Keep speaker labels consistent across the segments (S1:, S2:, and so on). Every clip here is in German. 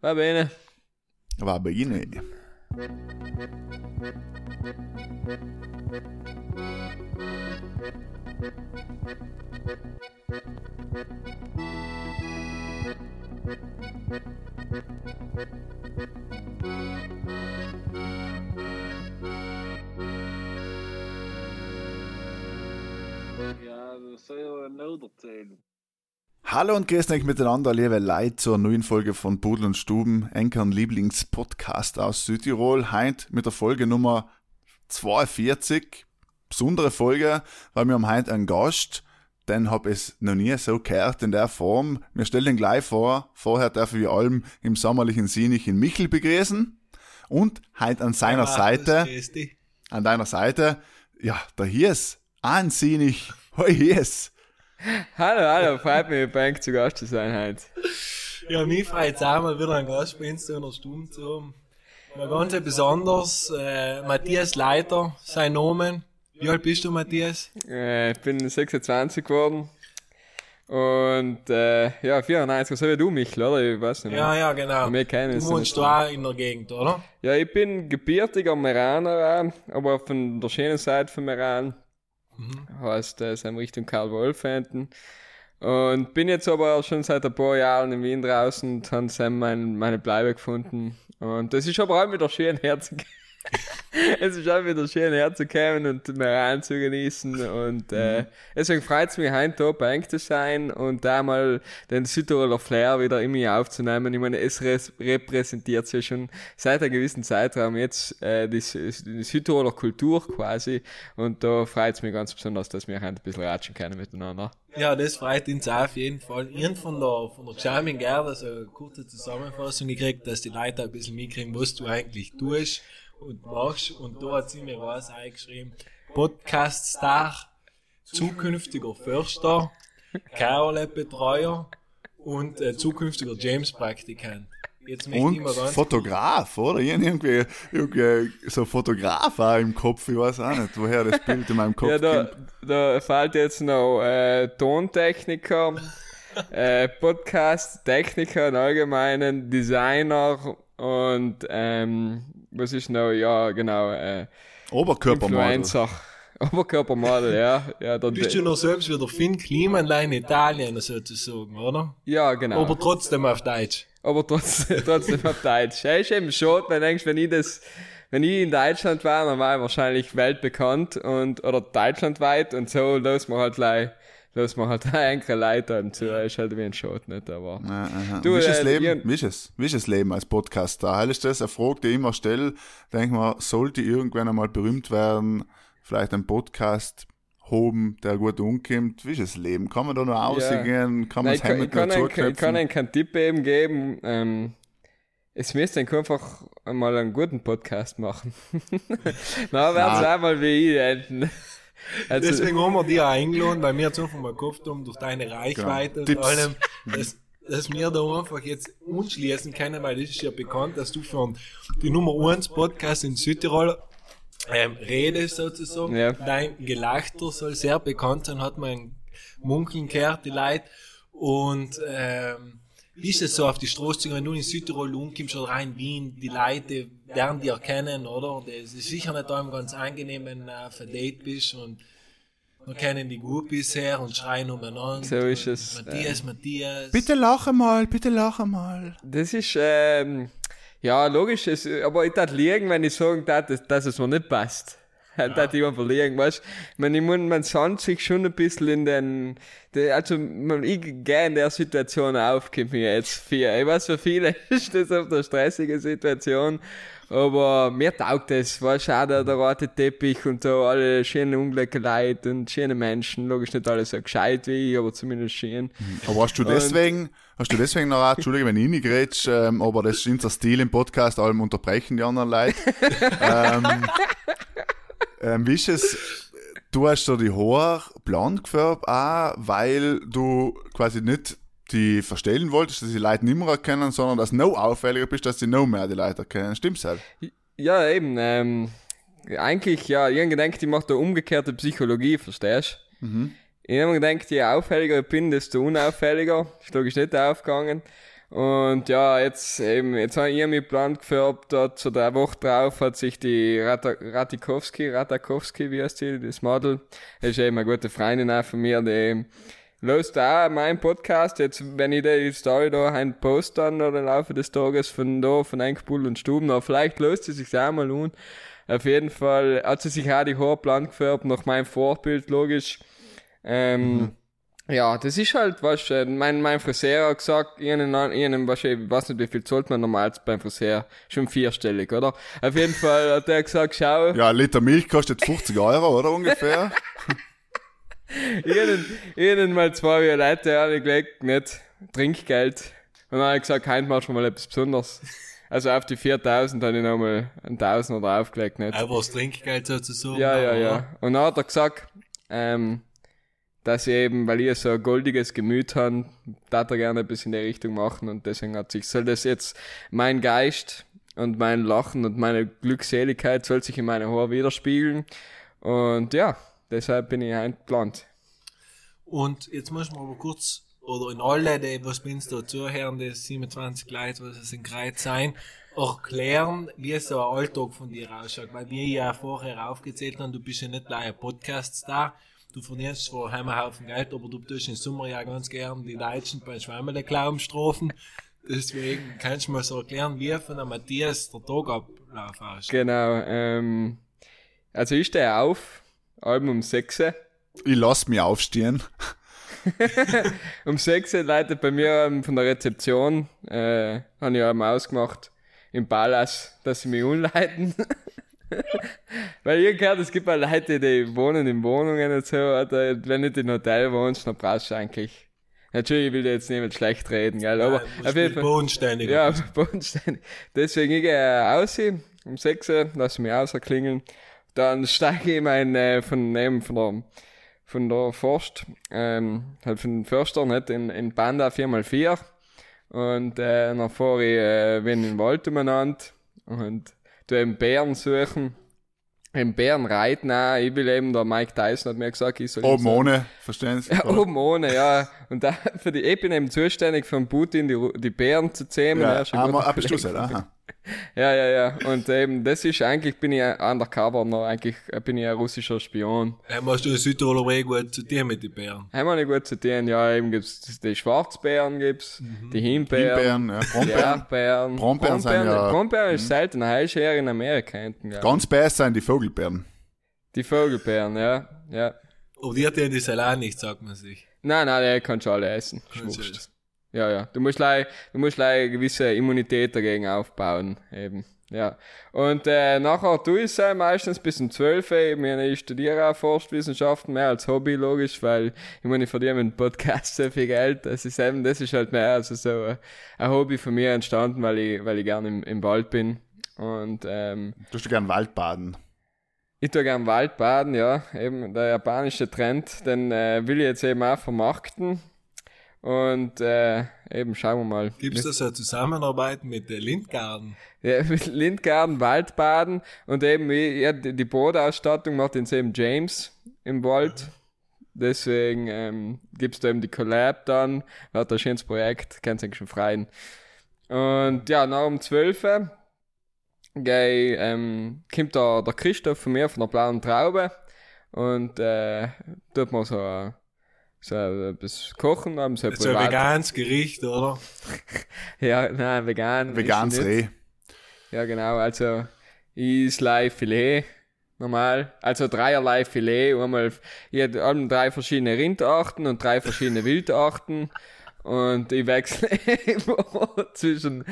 S1: Va bene.
S2: Va bene.
S3: Ja, das soll ja noch erzählen.
S2: Hallo und grüßt euch miteinander, liebe Leute, zur neuen Folge von Pudel und Stuben, Enkern Lieblingspodcast aus Südtirol. Heint mit der Folge Nummer 42. Besondere Folge, weil wir haben heute einen Gast, den hab ich noch nie so gehört in der Form. Wir stellen ihn gleich vor. Vorher darf ich allem im sommerlichen Sinnig in Michel begrüßen. Und heute an seiner Seite, an deiner Seite, ja, der Hies, ein Sinnig, hoi Hies.
S1: Hallo, hallo, freut mich, bei euch zu Gast zu sein heute.
S4: Ja, mich freut es auch mal wieder einen Gast bei uns in der Stunde zu haben. Ganz besonders, äh, Matthias Leiter, sein Name. Wie alt bist du, Matthias?
S1: Äh, ich bin 26 geworden. Und äh, ja, 94, so wie du, Michel, oder? Ich weiß nicht.
S4: Ja, ja, genau.
S1: Wir kennen
S4: Du wohnst du auch in der Gegend, oder?
S1: Ja, ich bin gebürtiger Meraner, aber von der schönen Seite von Meran. Heißt, äh, sind wir Richtung Karl Wolf hinten. Und bin jetzt aber schon seit ein paar Jahren in Wien draußen und habe dann mein, meine Bleibe gefunden. Und das ist aber auch wieder schön herzukommen. es ist auch wieder schön herzukommen und Meran zu genießen. Und äh, deswegen freut es mich, heute bei euch zu sein und da mal den Südtiroler Flair wieder in mir aufzunehmen. Ich meine, es repräsentiert ja schon seit einem gewissen Zeitraum jetzt äh, die, die Südtiroler Kultur quasi. Und da freut es mich ganz besonders, dass wir heute ein bisschen ratschen können miteinander.
S4: Ja, das freut uns auf jeden Fall. Irgend von der, von der Charming Gerda so eine kurze Zusammenfassung gekriegt, dass die Leute ein bisschen mitkriegen, was du eigentlich tust und machst. Und da hat sie mir was eingeschrieben. Podcast-Star, zukünftiger Förster, Carolet-Betreuer und äh, zukünftiger James-Praktikant. Jetzt möchte
S2: Und
S4: ich mal ganz
S2: Fotograf, oder? Ich hab irgendwie, irgendwie so Fotograf auch im Kopf, ich weiß auch nicht, woher das Bild in meinem Kopf
S1: Ja, da,
S2: kommt.
S1: da fällt jetzt noch äh, Tontechniker, äh, Podcast-Techniker im Allgemeinen, Designer und ähm, was ist noch? Ja, genau, äh,
S2: Oberkörpermodel.
S1: Influencer. Oberkörpermodel, ja. Ja, der,
S4: Bist du noch selbst wie der Finn Klimanlein in Italien sozusagen, oder?
S1: ja, genau.
S4: Aber trotzdem auf Deutsch.
S1: aber trotzdem, trotzdem auf Deutsch. Ja, ist eben schon, wenn du denkst, wenn ich das, wenn ich in Deutschland war, dann war ich wahrscheinlich weltbekannt und, oder deutschlandweit und so los man halt gleich, los man halt eine Leiter und so, ist halt wie ein Schott, nicht, aber.
S2: Ja.
S1: Du,
S2: wie ist das
S1: äh,
S2: Leben? Wie ist es? Wie ist das Leben als Podcaster? Heil ist das eine Frage, die ich immer stelle. Denk mal, sollte irgendwann einmal berühmt werden, vielleicht einen Podcast hoben, der gut umkommt? Wie ist das Leben? Kann man da noch aussingen? Kann man
S1: Nein,
S2: das
S1: ich, kann, ich,
S2: Hemd
S1: kann kann einen keinen Tipp eben geben, ähm, es müsste einfach mal einen guten Podcast machen. Na, werden sie auch mal wie ich enden. Also,
S4: Deswegen haben wir dich auch eingeladen, weil wir jetzt einfach mal gehofft haben, durch deine Reichweite und
S2: Tipps.
S4: allem, dass, dass wir da einfach jetzt unschließen können, weil das ist ja bekannt, dass du für die Nummer 1 Podcast in Südtirol ähm, redest sozusagen.
S1: Ja.
S4: Dein Gelachter soll sehr bekannt sein, hat man Munkeln gehört, die Leute. Und ähm, wie ist es so auf die Straße wenn du in Südtirol umkommst oder rein in Wien, die Leute lernen dich erkennen, oder? Das ist sicher nicht allem ganz angenehm, wenn du auf ein Date bist und wir kennen die gut bisher und schreien umeinander.
S1: So ist es,
S4: Matthias, Matthias.
S2: Bitte lache mal, bitte lache mal.
S1: Das ist, ähm, ja, logisch, es, aber ich tat liegen, wenn ich sagen tat, dass, dass es mir nicht passt. Ja. Tat ich liegen, weißt meine, ich muss, man sandt sich schon ein bisschen in den, de, also, man, ich gehe in der Situation auf, kommt mir jetzt vier. Ich weiß, für viele ist das auf der stressige Situation, aber mir taugt es, weißt du, auch der, der rote Teppich und so, alle schöne ungleiche Leute und schöne Menschen, logisch nicht alle so gescheit wie ich, aber zumindest schön.
S2: Aber hast du deswegen, hast du deswegen noch, Entschuldige, wenn ich nicht grätsch, ähm, aber das ist unser Stil im Podcast, allem unterbrechen die anderen Leute. ähm, ähm, wie ist es, du hast da die Haare blond gefärbt, auch weil du quasi nicht die verstellen wolltest, dass die Leute nicht mehr erkennen, sondern dass du noch auffälliger bist, dass die noch mehr die Leute erkennen. Stimmt's halt?
S1: Ja, eben, ähm, eigentlich, ja, ich hab gedacht, ich mache da umgekehrte Psychologie, verstehst du? Ich hab mir gedacht, je auffälliger ich bin, desto unauffälliger. Ist logisch nicht aufgegangen. Und ja, jetzt eben, jetzt habe ich mich Plan gefärbt, dort zu der Woche drauf hat sich die Rata, Ratikowski, Ratakowski, wie heißt die, das Model, das ist eben eine gute Freundin auch von mir, die löst auch meinen Podcast, jetzt, wenn ich die Story da ein Post dann oder im Laufe des Tages von da, von Enkbull und Stuben, aber vielleicht löst sie sich auch mal un. Auf jeden Fall hat sie sich auch die Haare blank gefärbt, nach meinem Vorbild, logisch. Ähm,
S2: Mhm.
S1: Ja, das ist halt, was, äh, mein, mein Friseur hat gesagt, ihnen, ihnen, was, ich weiß nicht, wie viel zahlt man normal beim Friseur? Schon vierstellig, oder? Auf jeden Fall hat er gesagt, schau,
S2: Ja, ein Liter Milch kostet 50 Euro, oder ungefähr?
S1: ihnen, ihnen mal zwei Leute angelegt, nicht Trinkgeld. Und dann hat er gesagt, heim machst du mal etwas Besonderes. Also auf die 4000 habe ich nochmal ein Tausender draufgelegt, nicht?
S4: Einfach das Trinkgeld sozusagen.
S1: Ja, ja,
S4: aber-
S1: ja. Und dann hat er gesagt, ähm, dass ich eben, weil ich so ein goldiges Gemüt habe, da er gerne ein bisschen in die Richtung machen und deswegen hat sich, soll das jetzt mein Geist und mein Lachen und meine Glückseligkeit soll sich in meine Haare widerspiegeln und ja, deshalb bin ich eingeplant.
S4: Und jetzt muss man aber kurz, oder in alle, die, was bin da zuhören, die 27 Leute, was es in Kreuz sein, erklären, wie so ein Alltag von dir ausschaut. Weil wir ja vorher aufgezählt haben, du bist ja nicht gleich ein Podcast-Star. Du verdienst zwar einen Haufen Geld, aber du tust im Sommer ja ganz gern die Deutschen beim Schwammerle Glauben. Deswegen kannst du mal so erklären, wie von der Matthias der Tagablauf ausschaut.
S1: Genau, ähm, also ich stehe auf, allem um 6 Uhr.
S2: Ich lass mich aufstehen.
S1: Um 6 Uhr leitet bei mir ähm, von der Rezeption, äh, habe ich einmal ausgemacht, im Palas, dass sie mich umleiten. Weil ich gehört, es gibt auch Leute, die wohnen in Wohnungen und so, oder wenn du in Hotel wohnst, dann brauchst du eigentlich. Natürlich, ich will dir jetzt nicht schlecht reden, gell, aber auf jeden Fall.
S4: Bodenständig.
S1: Ja, bodenständig. Deswegen ich gehe aus, um 6 Uhr, lass mich ausklingeln. Dann steige ich mein, äh, von, eben von der, von der Forst, ähm, halt von den Förster, nicht, in, in Panda 4x4. Und, äh, dann fahre ich, äh, bin in den Wald umeinander und tu eben Bären suchen. Eben Bären reiten auch. Ich will eben, der Mike Tyson hat mir gesagt, ich soll
S2: Oben ohne, verstehen Sie?
S1: ja, oben ohne, ja. Und da, für die, ich bin eben zuständig für den Putin, die, die Bären zu zähmen.
S2: Ja,
S1: Er
S2: ah, ah, du
S1: Kollege
S2: es,
S1: von mir.
S2: aha.
S1: Ja, ja, ja. Und eben, das ist eigentlich, bin ich undercover noch, eigentlich äh, bin ich ein russischer Spion.
S4: Ja, machst du in Südtiroler Weg gut zu dir mit den Bären?
S1: Haben wir nicht gut zu tun, ja, eben gibt's die Schwarzbären gibt's, die Himbeeren,
S2: Himbeeren, ja,
S1: die
S2: Brombeeren.
S1: Erdbeeren.
S2: Brombeeren sind ja-
S1: Brombeeren ist selten, heißt eher in Amerika hinten, ja.
S2: Ganz best sind die Vogelbeeren.
S1: Die Vogelbeeren, ja, ja.
S4: Aber die hat ja die Salat nicht, sagt man sich.
S1: Nein, nein, die kannst du alle essen. Schwupst. Ja, ja. Du musst leider, du musst leider eine gewisse Immunität dagegen aufbauen, eben. Ja. Und äh, nachher tue ich es meistens bis um 12 Uhr. eben. Ich studiere auch Forstwissenschaften, mehr als Hobby, logisch, weil ich meine, ich verdiene mit dem Podcast so viel Geld. Das ist eben, das ist halt mehr also so äh, ein Hobby von mir entstanden, weil ich, weil ich gerne im, im Wald bin. Und ähm,
S2: Du hast gern Waldbaden.
S1: ich tue gern Waldbaden, ja. Eben der japanische Trend, den äh, will ich jetzt eben auch vermarkten. Und äh, eben schauen wir mal.
S4: Gibt's da so eine Zusammenarbeit mit den Lindgarten?
S1: Ja, mit Lindgarten, Waldbaden und eben ja, die, die Bootausstattung macht jetzt eben James im Wald. Deswegen ähm, gibt's da eben die Collab dann, hat ein schönes Projekt, kannst eigentlich schon freien. Und ja, nach um 12 Uhr geh, ähm, kommt da der Christoph von mir von der blauen Traube und äh, tut man so, äh, so etwas kochen, haben so
S4: So ein veganes Gericht, oder?
S1: Ja, nein, vegan.
S2: Veganes. Reh.
S1: Ja, genau. Also, Islay Filet, normal. Also dreierlei Filet. Einmal, ich alle drei verschiedene Rindarten und drei verschiedene Wildarten. Und ich wechsle immer zwischen,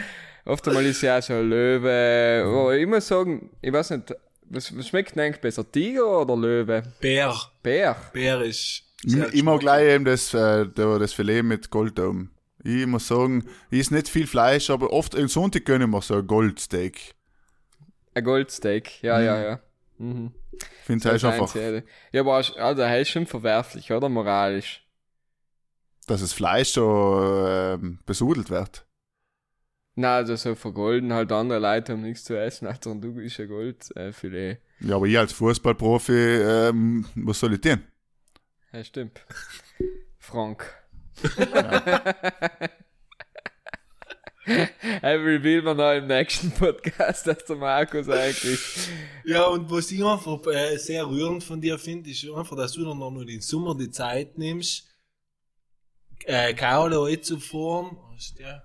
S1: oft einmal ist ja so Löwe. Oh, ich muss sagen, ich weiß nicht, was, was schmeckt denn eigentlich besser? Tiger oder Löwe?
S4: Bär.
S1: Bär.
S4: Bär ist. Sehr geschmackvoll.
S2: gleich eben das, äh, da- das Filet mit Golddome. Ich muss sagen, ich ist nicht viel Fleisch, aber oft am Sonntag gönne ich mir so ein Goldsteak.
S1: Ein Goldsteak. Ja, ja, ja. Mhm.
S2: Ich finde es
S1: Das
S2: einfach,
S1: Einzige. Ja, aber also, das ist schon verwerflich, oder? Moralisch.
S2: dass das Fleisch so ähm, besudelt wird.
S1: Na, also so vergolden halt andere Leute haben nichts zu essen, und du bist ja Gold, äh.
S2: Ja, aber ich als Fußballprofi, ähm, was soll ich tun?
S1: Ja, stimmt. Frank. Er reveal wir noch im nächsten Podcast, dass der Markus eigentlich.
S4: Ja, und was ich einfach äh, sehr rührend von dir finde, ist einfach, dass du dann noch den Sommer die Zeit nimmst, äh, Carlo einzufahren, weißt du, ja,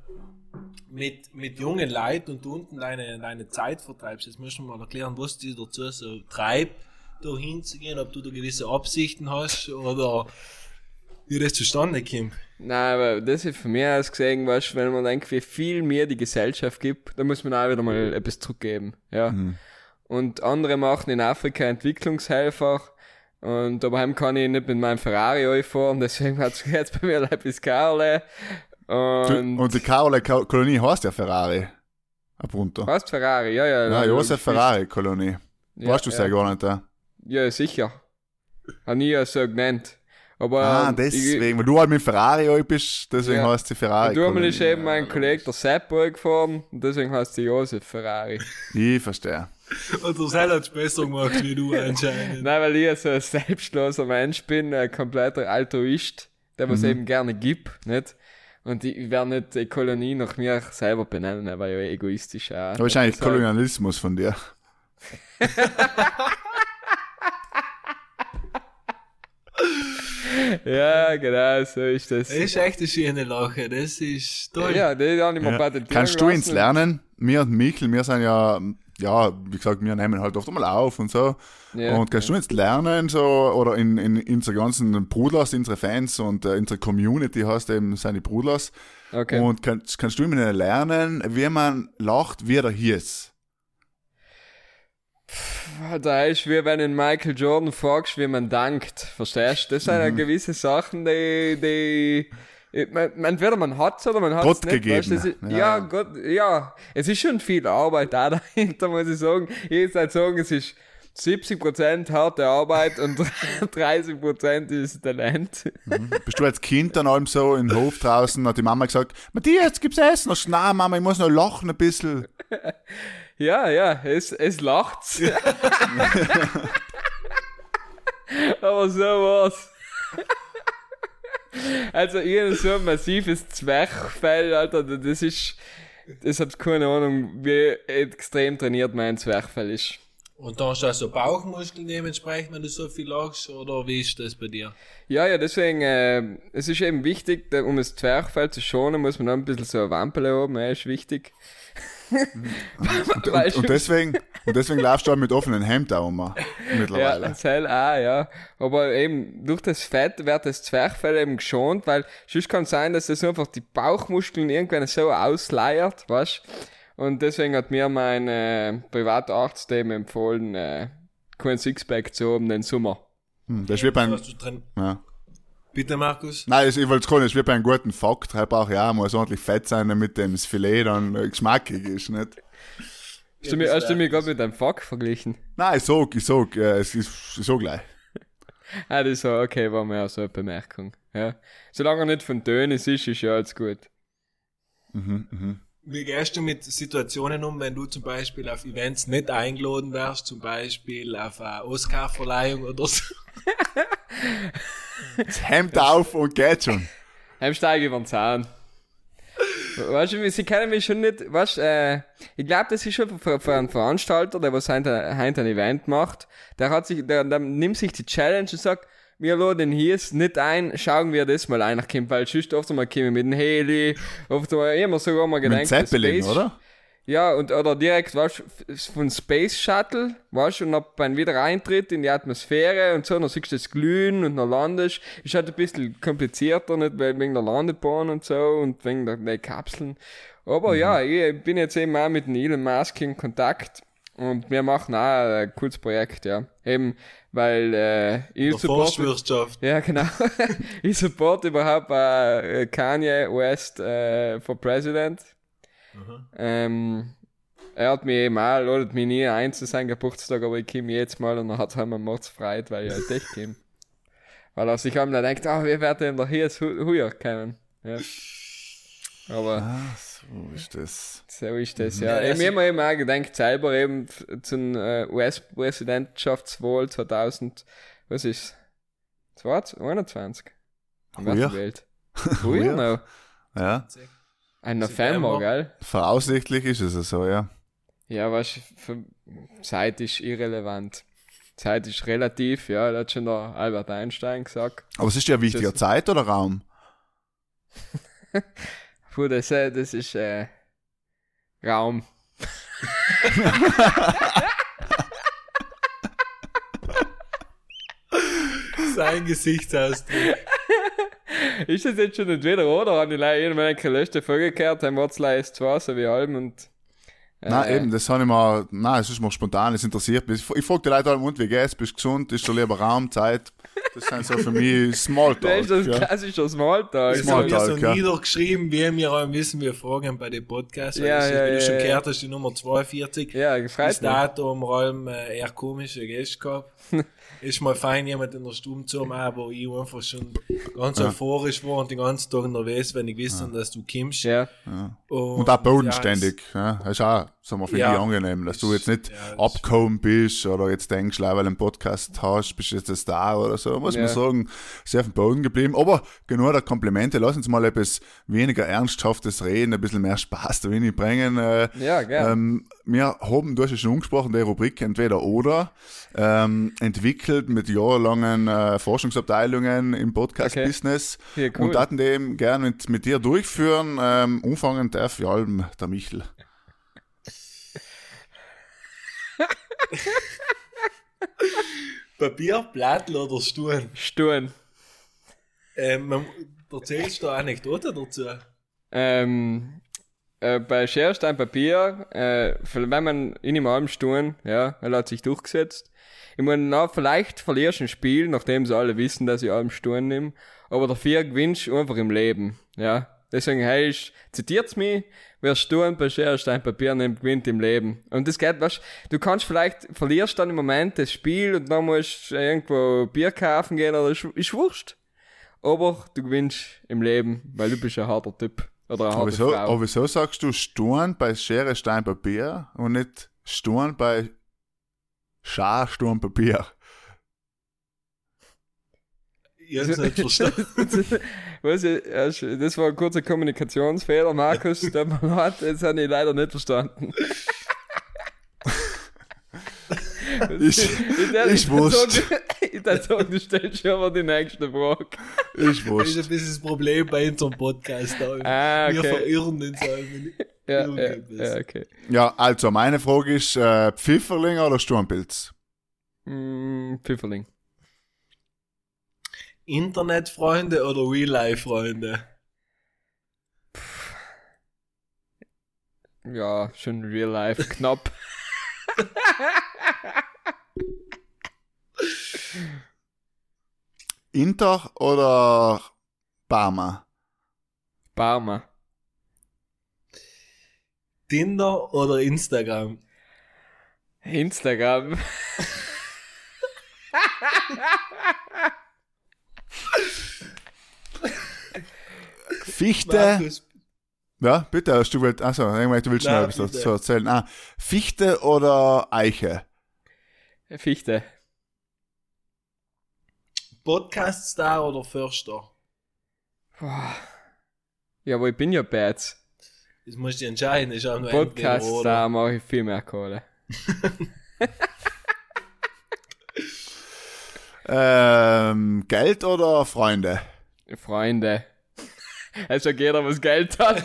S4: mit, mit jungen Leuten und du unten deine, deine Zeit vertreibst. Jetzt musst du mal erklären, was dich dazu so treibt, da hinzugehen, ob du da gewisse Absichten hast oder wie das zustande kommt.
S1: Nein, aber das ist von mir aus gesehen, weißt, du, wenn man denkt, wie viel mir die Gesellschaft gibt, dann muss man auch wieder mal etwas zurückgeben, ja. Und andere machen in Afrika Entwicklungshelfer, und daheim kann ich nicht mit meinem Ferrari einfahren, deswegen hat es jetzt bei mir ein bis Karle.
S2: Du,
S1: Und,
S2: und die Carola-Kolonie heißt ja Ferrari. Ab runter.
S1: was Ferrari? Ja, ja.
S2: Ja,
S1: ja,
S2: Josef Ferrari-Kolonie.
S1: Ja,
S2: weißt du
S1: ja.
S2: sehr gar nicht, ja?
S1: Ja, sicher. Hab nie so genannt. Aber
S2: Ah,
S1: ähm,
S2: deswegen, weil du halt mit Ferrari alt bist, deswegen
S1: Ja.
S2: heißt sie Ferrari.
S1: Ich, du ist eben mein Kollege der Seppo gefahren und deswegen heißt sie Josef Ferrari.
S2: Ich verstehe.
S4: Und der Seil hat's besser gemacht wie du anscheinend.
S1: Nein, weil ich so ein selbstloser Mensch bin, ein kompletter Altruist, der was eben gerne gibt, nicht? Und ich werde nicht die Kolonie nach mir selber benennen, weil ich ja egoistisch auch.
S2: Aber wahrscheinlich Kolonialismus von dir.
S1: Ja, genau, so ist das.
S4: Das ist echt eine schöne Lache, das ist toll.
S1: Ja, die habe ich mir
S2: Ja. Kannst du ins. Lernen? Wir und Michel, wir sind ja, ja, wie gesagt, wir nehmen halt oft einmal auf und so.
S1: Ja.
S2: und kannst du jetzt lernen, so, oder in, in, in unsere ganzen Brudlers, unsere Fans und äh, unsere Community heißt eben seine Brudlers.
S1: Okay.
S2: Und kannst, kannst du mit ihnen lernen, wie man lacht, wie er hier ist.
S1: Da ist wie wenn in Michael Jordan fragst, wie man dankt. Verstehst du? Das sind
S2: Mhm.
S1: ja gewisse Sachen, die, die, man, man, entweder man hat's oder man hat's
S2: Gott
S1: nicht.
S2: gegeben.
S1: weißt ist,
S2: Ja.
S1: ja, Gott, ja. Es ist schon viel Arbeit da dahinter, muss ich sagen. Ich würde sagen, es ist 70% harte Arbeit und 30% ist Talent.
S2: Bist du als Kind dann allem so im Hof draußen, hat die Mama gesagt, Matthias, gibt's Essen? Hast du, nein, Mama, ich muss noch lachen ein bisschen.
S1: Ja, ja, es, es lacht's. Aber so war's. Also, ich habe so ein massives Zwerchfell, Alter, das ist, das hat keine Ahnung, wie extrem trainiert mein Zwerchfell ist.
S4: Und da hast du also Bauchmuskeln dementsprechend, wenn du so viel lachst, oder wie ist das bei dir?
S1: Ja, ja, deswegen, äh, es ist eben wichtig, um das Zwerchfell zu schonen, muss man noch ein bisschen so eine Wampel haben, ja, ist wichtig.
S2: Und,
S1: Weißt
S2: und,
S1: du?
S2: und deswegen, und deswegen laufst du halt mit offenen Hemd auch immer.
S1: Ja,
S2: Mittlerweile.
S1: das Fell auch, ja. Aber eben durch das Fett wird das Zwerchfell eben geschont, weil sonst kann sein, dass das einfach die Bauchmuskeln irgendwann so ausleiert, weißt Und deswegen hat mir mein äh, Privatarzt eben empfohlen, äh, kein Sixpack zu haben den Sommer.
S2: Hm, Das ist wie beim, ja.
S4: Bitte, Markus?
S2: Nein, ich wollte es gar nicht, das ist wie bei einem guten Fakt. Ja auch mal so ordentlich Fett sein, damit dem das Filet dann äh, geschmackig ist, nicht?
S1: Hast du mich, hast du mich gerade mit einem Fuck verglichen?
S2: Nein, ich sag, ich sag, äh, es ist so gleich.
S1: Ah, das war okay, war mir auch so eine Bemerkung. Ja. Solange er nicht von Dönis ist, ist ja alles gut.
S2: Mhm, mhm.
S4: Wie gehst du mit Situationen um, wenn du zum Beispiel auf Events nicht eingeladen wärst, zum Beispiel auf eine Oscar-Verleihung oder so?
S2: Das Hemd auf und geht schon.
S1: Heim steige über den Zahn. Weißt du, sie kennen mich schon nicht, weißt äh, ich glaube, das ist schon für, für einen Veranstalter, der was heute, heute ein Event macht, der hat sich, der, der nimmt sich die Challenge und sagt, wir laden hier nicht ein, schauen wir das mal einer kommt, weil sonst oft einmal kommen mit dem Heli, oft einmal immer sogar mal
S2: Mit
S1: gedacht,
S2: Zeppelin, oder?
S1: Ja, und, oder direkt, weißt von Space Shuttle, weißt du, und ab beim Wiedereintritt in die Atmosphäre und so, dann siehst du das Glühen und dann landest. Ist halt ein bisschen komplizierter, nicht, weil wegen der Landebahn und so und wegen der, der Kapseln. Aber ja, ich bin jetzt eben auch mit Elon Musk in Kontakt und wir machen auch ein cooles Projekt, ja. Eben, weil, äh, ich support, ja, genau. ich support überhaupt äh, Kanye West äh, for President. Ähm, er hat mich eben auch, ladet mich nie ein zu seinem Geburtstag, aber ich komme jetzt mal und dann hat er mir mordsfreit, weil ich halt echt komme. Weil er sich einmal denkt, ah, wir werden denn da hier hu- höher kommen. Ja. Aber
S2: Ah, so ist das.
S1: so ist das,
S4: Ja,
S1: ja.
S4: das-
S1: Ich habe mir eben auch gedacht, selber eben zum äh, US-Präsidentschaftswahl 2000, was ist 2021? Am
S2: Heuer?
S1: Welt. Früher noch.
S2: Ja.
S1: Ein November, gell?
S2: Voraussichtlich ist es so, ja.
S1: Ja, was für Zeit ist irrelevant. Zeit ist relativ, ja, das hat schon der Albert Einstein gesagt.
S2: Aber es ist ja wichtiger,
S1: Das-
S2: Zeit oder Raum?
S1: Puh, das, äh, das ist äh, Raum.
S4: Sein Gesichtsausdruck.
S1: Ist das jetzt schon entweder oder? Habe ich leider irgendwann keine letzte Folge gehört, haben Watzlei ist zwar so wie Alben und. Äh,
S2: Nein, eben, das habe ich mir, nein, es ist mir spontan, es interessiert mich. Ich, ich frage die Leute alle, und wie geht's, bist du gesund, ist da lieber Raum, Zeit? Das sind so für mich
S1: Das
S2: Smalltalk.
S1: ist das
S2: ja.
S1: klassische Smalltalk.
S4: Das haben wir
S2: Smalltalk,
S4: so
S2: ja.
S4: niedergeschrieben, wie wir auch wissen, wir fragen bei den Podcasts.
S1: Ja,
S4: das ist,
S1: ja,
S4: wie du
S1: ja,
S4: schon
S1: ja.
S4: gehört hast, die Nummer 42.
S1: Ja, gefreut
S4: haben wir allem äh, eher komische Gäste gehabt. ist mal fein, jemand in der Stube zu haben, wo ich einfach schon ganz euphorisch war und den ganzen Tag nervös, wenn ich wusste, dass du kommst.
S1: Ja,
S2: Und auch bodenständig. Ja, das ist auch, sagen wir, finde
S4: Ja.
S2: ich angenehm, dass du jetzt nicht
S4: Ja,
S2: abgekommen bist oder jetzt denkst, weil du einen Podcast hast, bist du jetzt ein Star oder so. Muss man
S1: Ja.
S2: sagen, sehr auf dem Boden geblieben. Aber genug der Komplimente. Lass uns mal etwas weniger Ernsthaftes reden, ein bisschen mehr Spaß da bringen. Äh,
S1: Ja, gern.
S2: Ähm, wir haben, du hast ja schon angesprochen, die Rubrik entweder oder, ähm, entwickelt mit jahrelangen äh, Forschungsabteilungen im Podcast-Business.
S1: Ja, cool.
S2: Und hatten dem gern mit, mit dir durchführen. Ähm, umfangen darf vor allem der Michel.
S4: Papier, Blatt oder Stuhl.
S1: Stuhn.
S4: Ähm, erzählst du eine Anekdote dazu?
S1: Ähm, äh, bei Scherstein Papier, äh, wenn man in ihm allem Stuhn, ja, er hat sich durchgesetzt. Ich meine, na, vielleicht verlierst du ein Spiel, nachdem sie alle wissen, dass ich allem Stuhn nehme, aber dafür gewinnst du einfach im Leben, ja. Deswegen heißt, zitiert's mich, wer Stuhn bei Scherstein Papier nimmt, gewinnt im Leben. Und das geht, weißt, du kannst vielleicht, verlierst dann im Moment das Spiel und dann musst du irgendwo Bier kaufen gehen oder ist, ist wurscht. Aber du gewinnst im Leben, weil du bist ein harter Typ. Oder eine
S2: Aber wieso,
S1: Frau.
S2: aber wieso sagst du Sturm bei Schere, Stein, Papier und nicht Sturm bei Schar, Sturm, Papier?
S4: Ich hab's nicht verstanden.
S1: Ich- äh, das war ein kurzer Kommunikationsfehler, Markus. Der Mann hat, das habe ich leider nicht verstanden.
S2: Ich- ich wusste.
S1: Ich würde sagen, du stellst schon mal die nächste Frage.
S2: Ich
S4: Das ist
S2: wusste.
S4: ein bisschen das Problem bei unserem Podcast. Da.
S1: Ah,
S4: Wir
S1: okay.
S4: verirren uns einfach.
S1: Ja, ja, ja okay.
S2: Ja, also meine Frage ist, äh, Pfifferling oder Sturmpilz?
S1: Mm, Pfifferling.
S4: Internetfreunde oder Real-Life-Freunde?
S1: Ja, schon real life knapp.
S2: Inter oder Barmer?
S1: Barmer.
S4: Tinder oder Instagram?
S1: Instagram.
S2: Fichte.
S4: Markus,
S2: Ja, bitte, hast du willst, also, du willst etwas
S4: bitte.
S2: dazu erzählen. Ah, Fichte oder Eiche?
S1: Fichte.
S4: Podcast-Star oder Förster?
S1: Ja, aber ich bin ja Bad.
S4: Das musst du entscheiden. Ist auch nur entweder
S1: Podcast,
S4: oder.
S1: da mache ich viel mehr Kohle.
S2: Ähm, Geld oder Freunde?
S1: Freunde. Es sagt jeder, was Geld hat.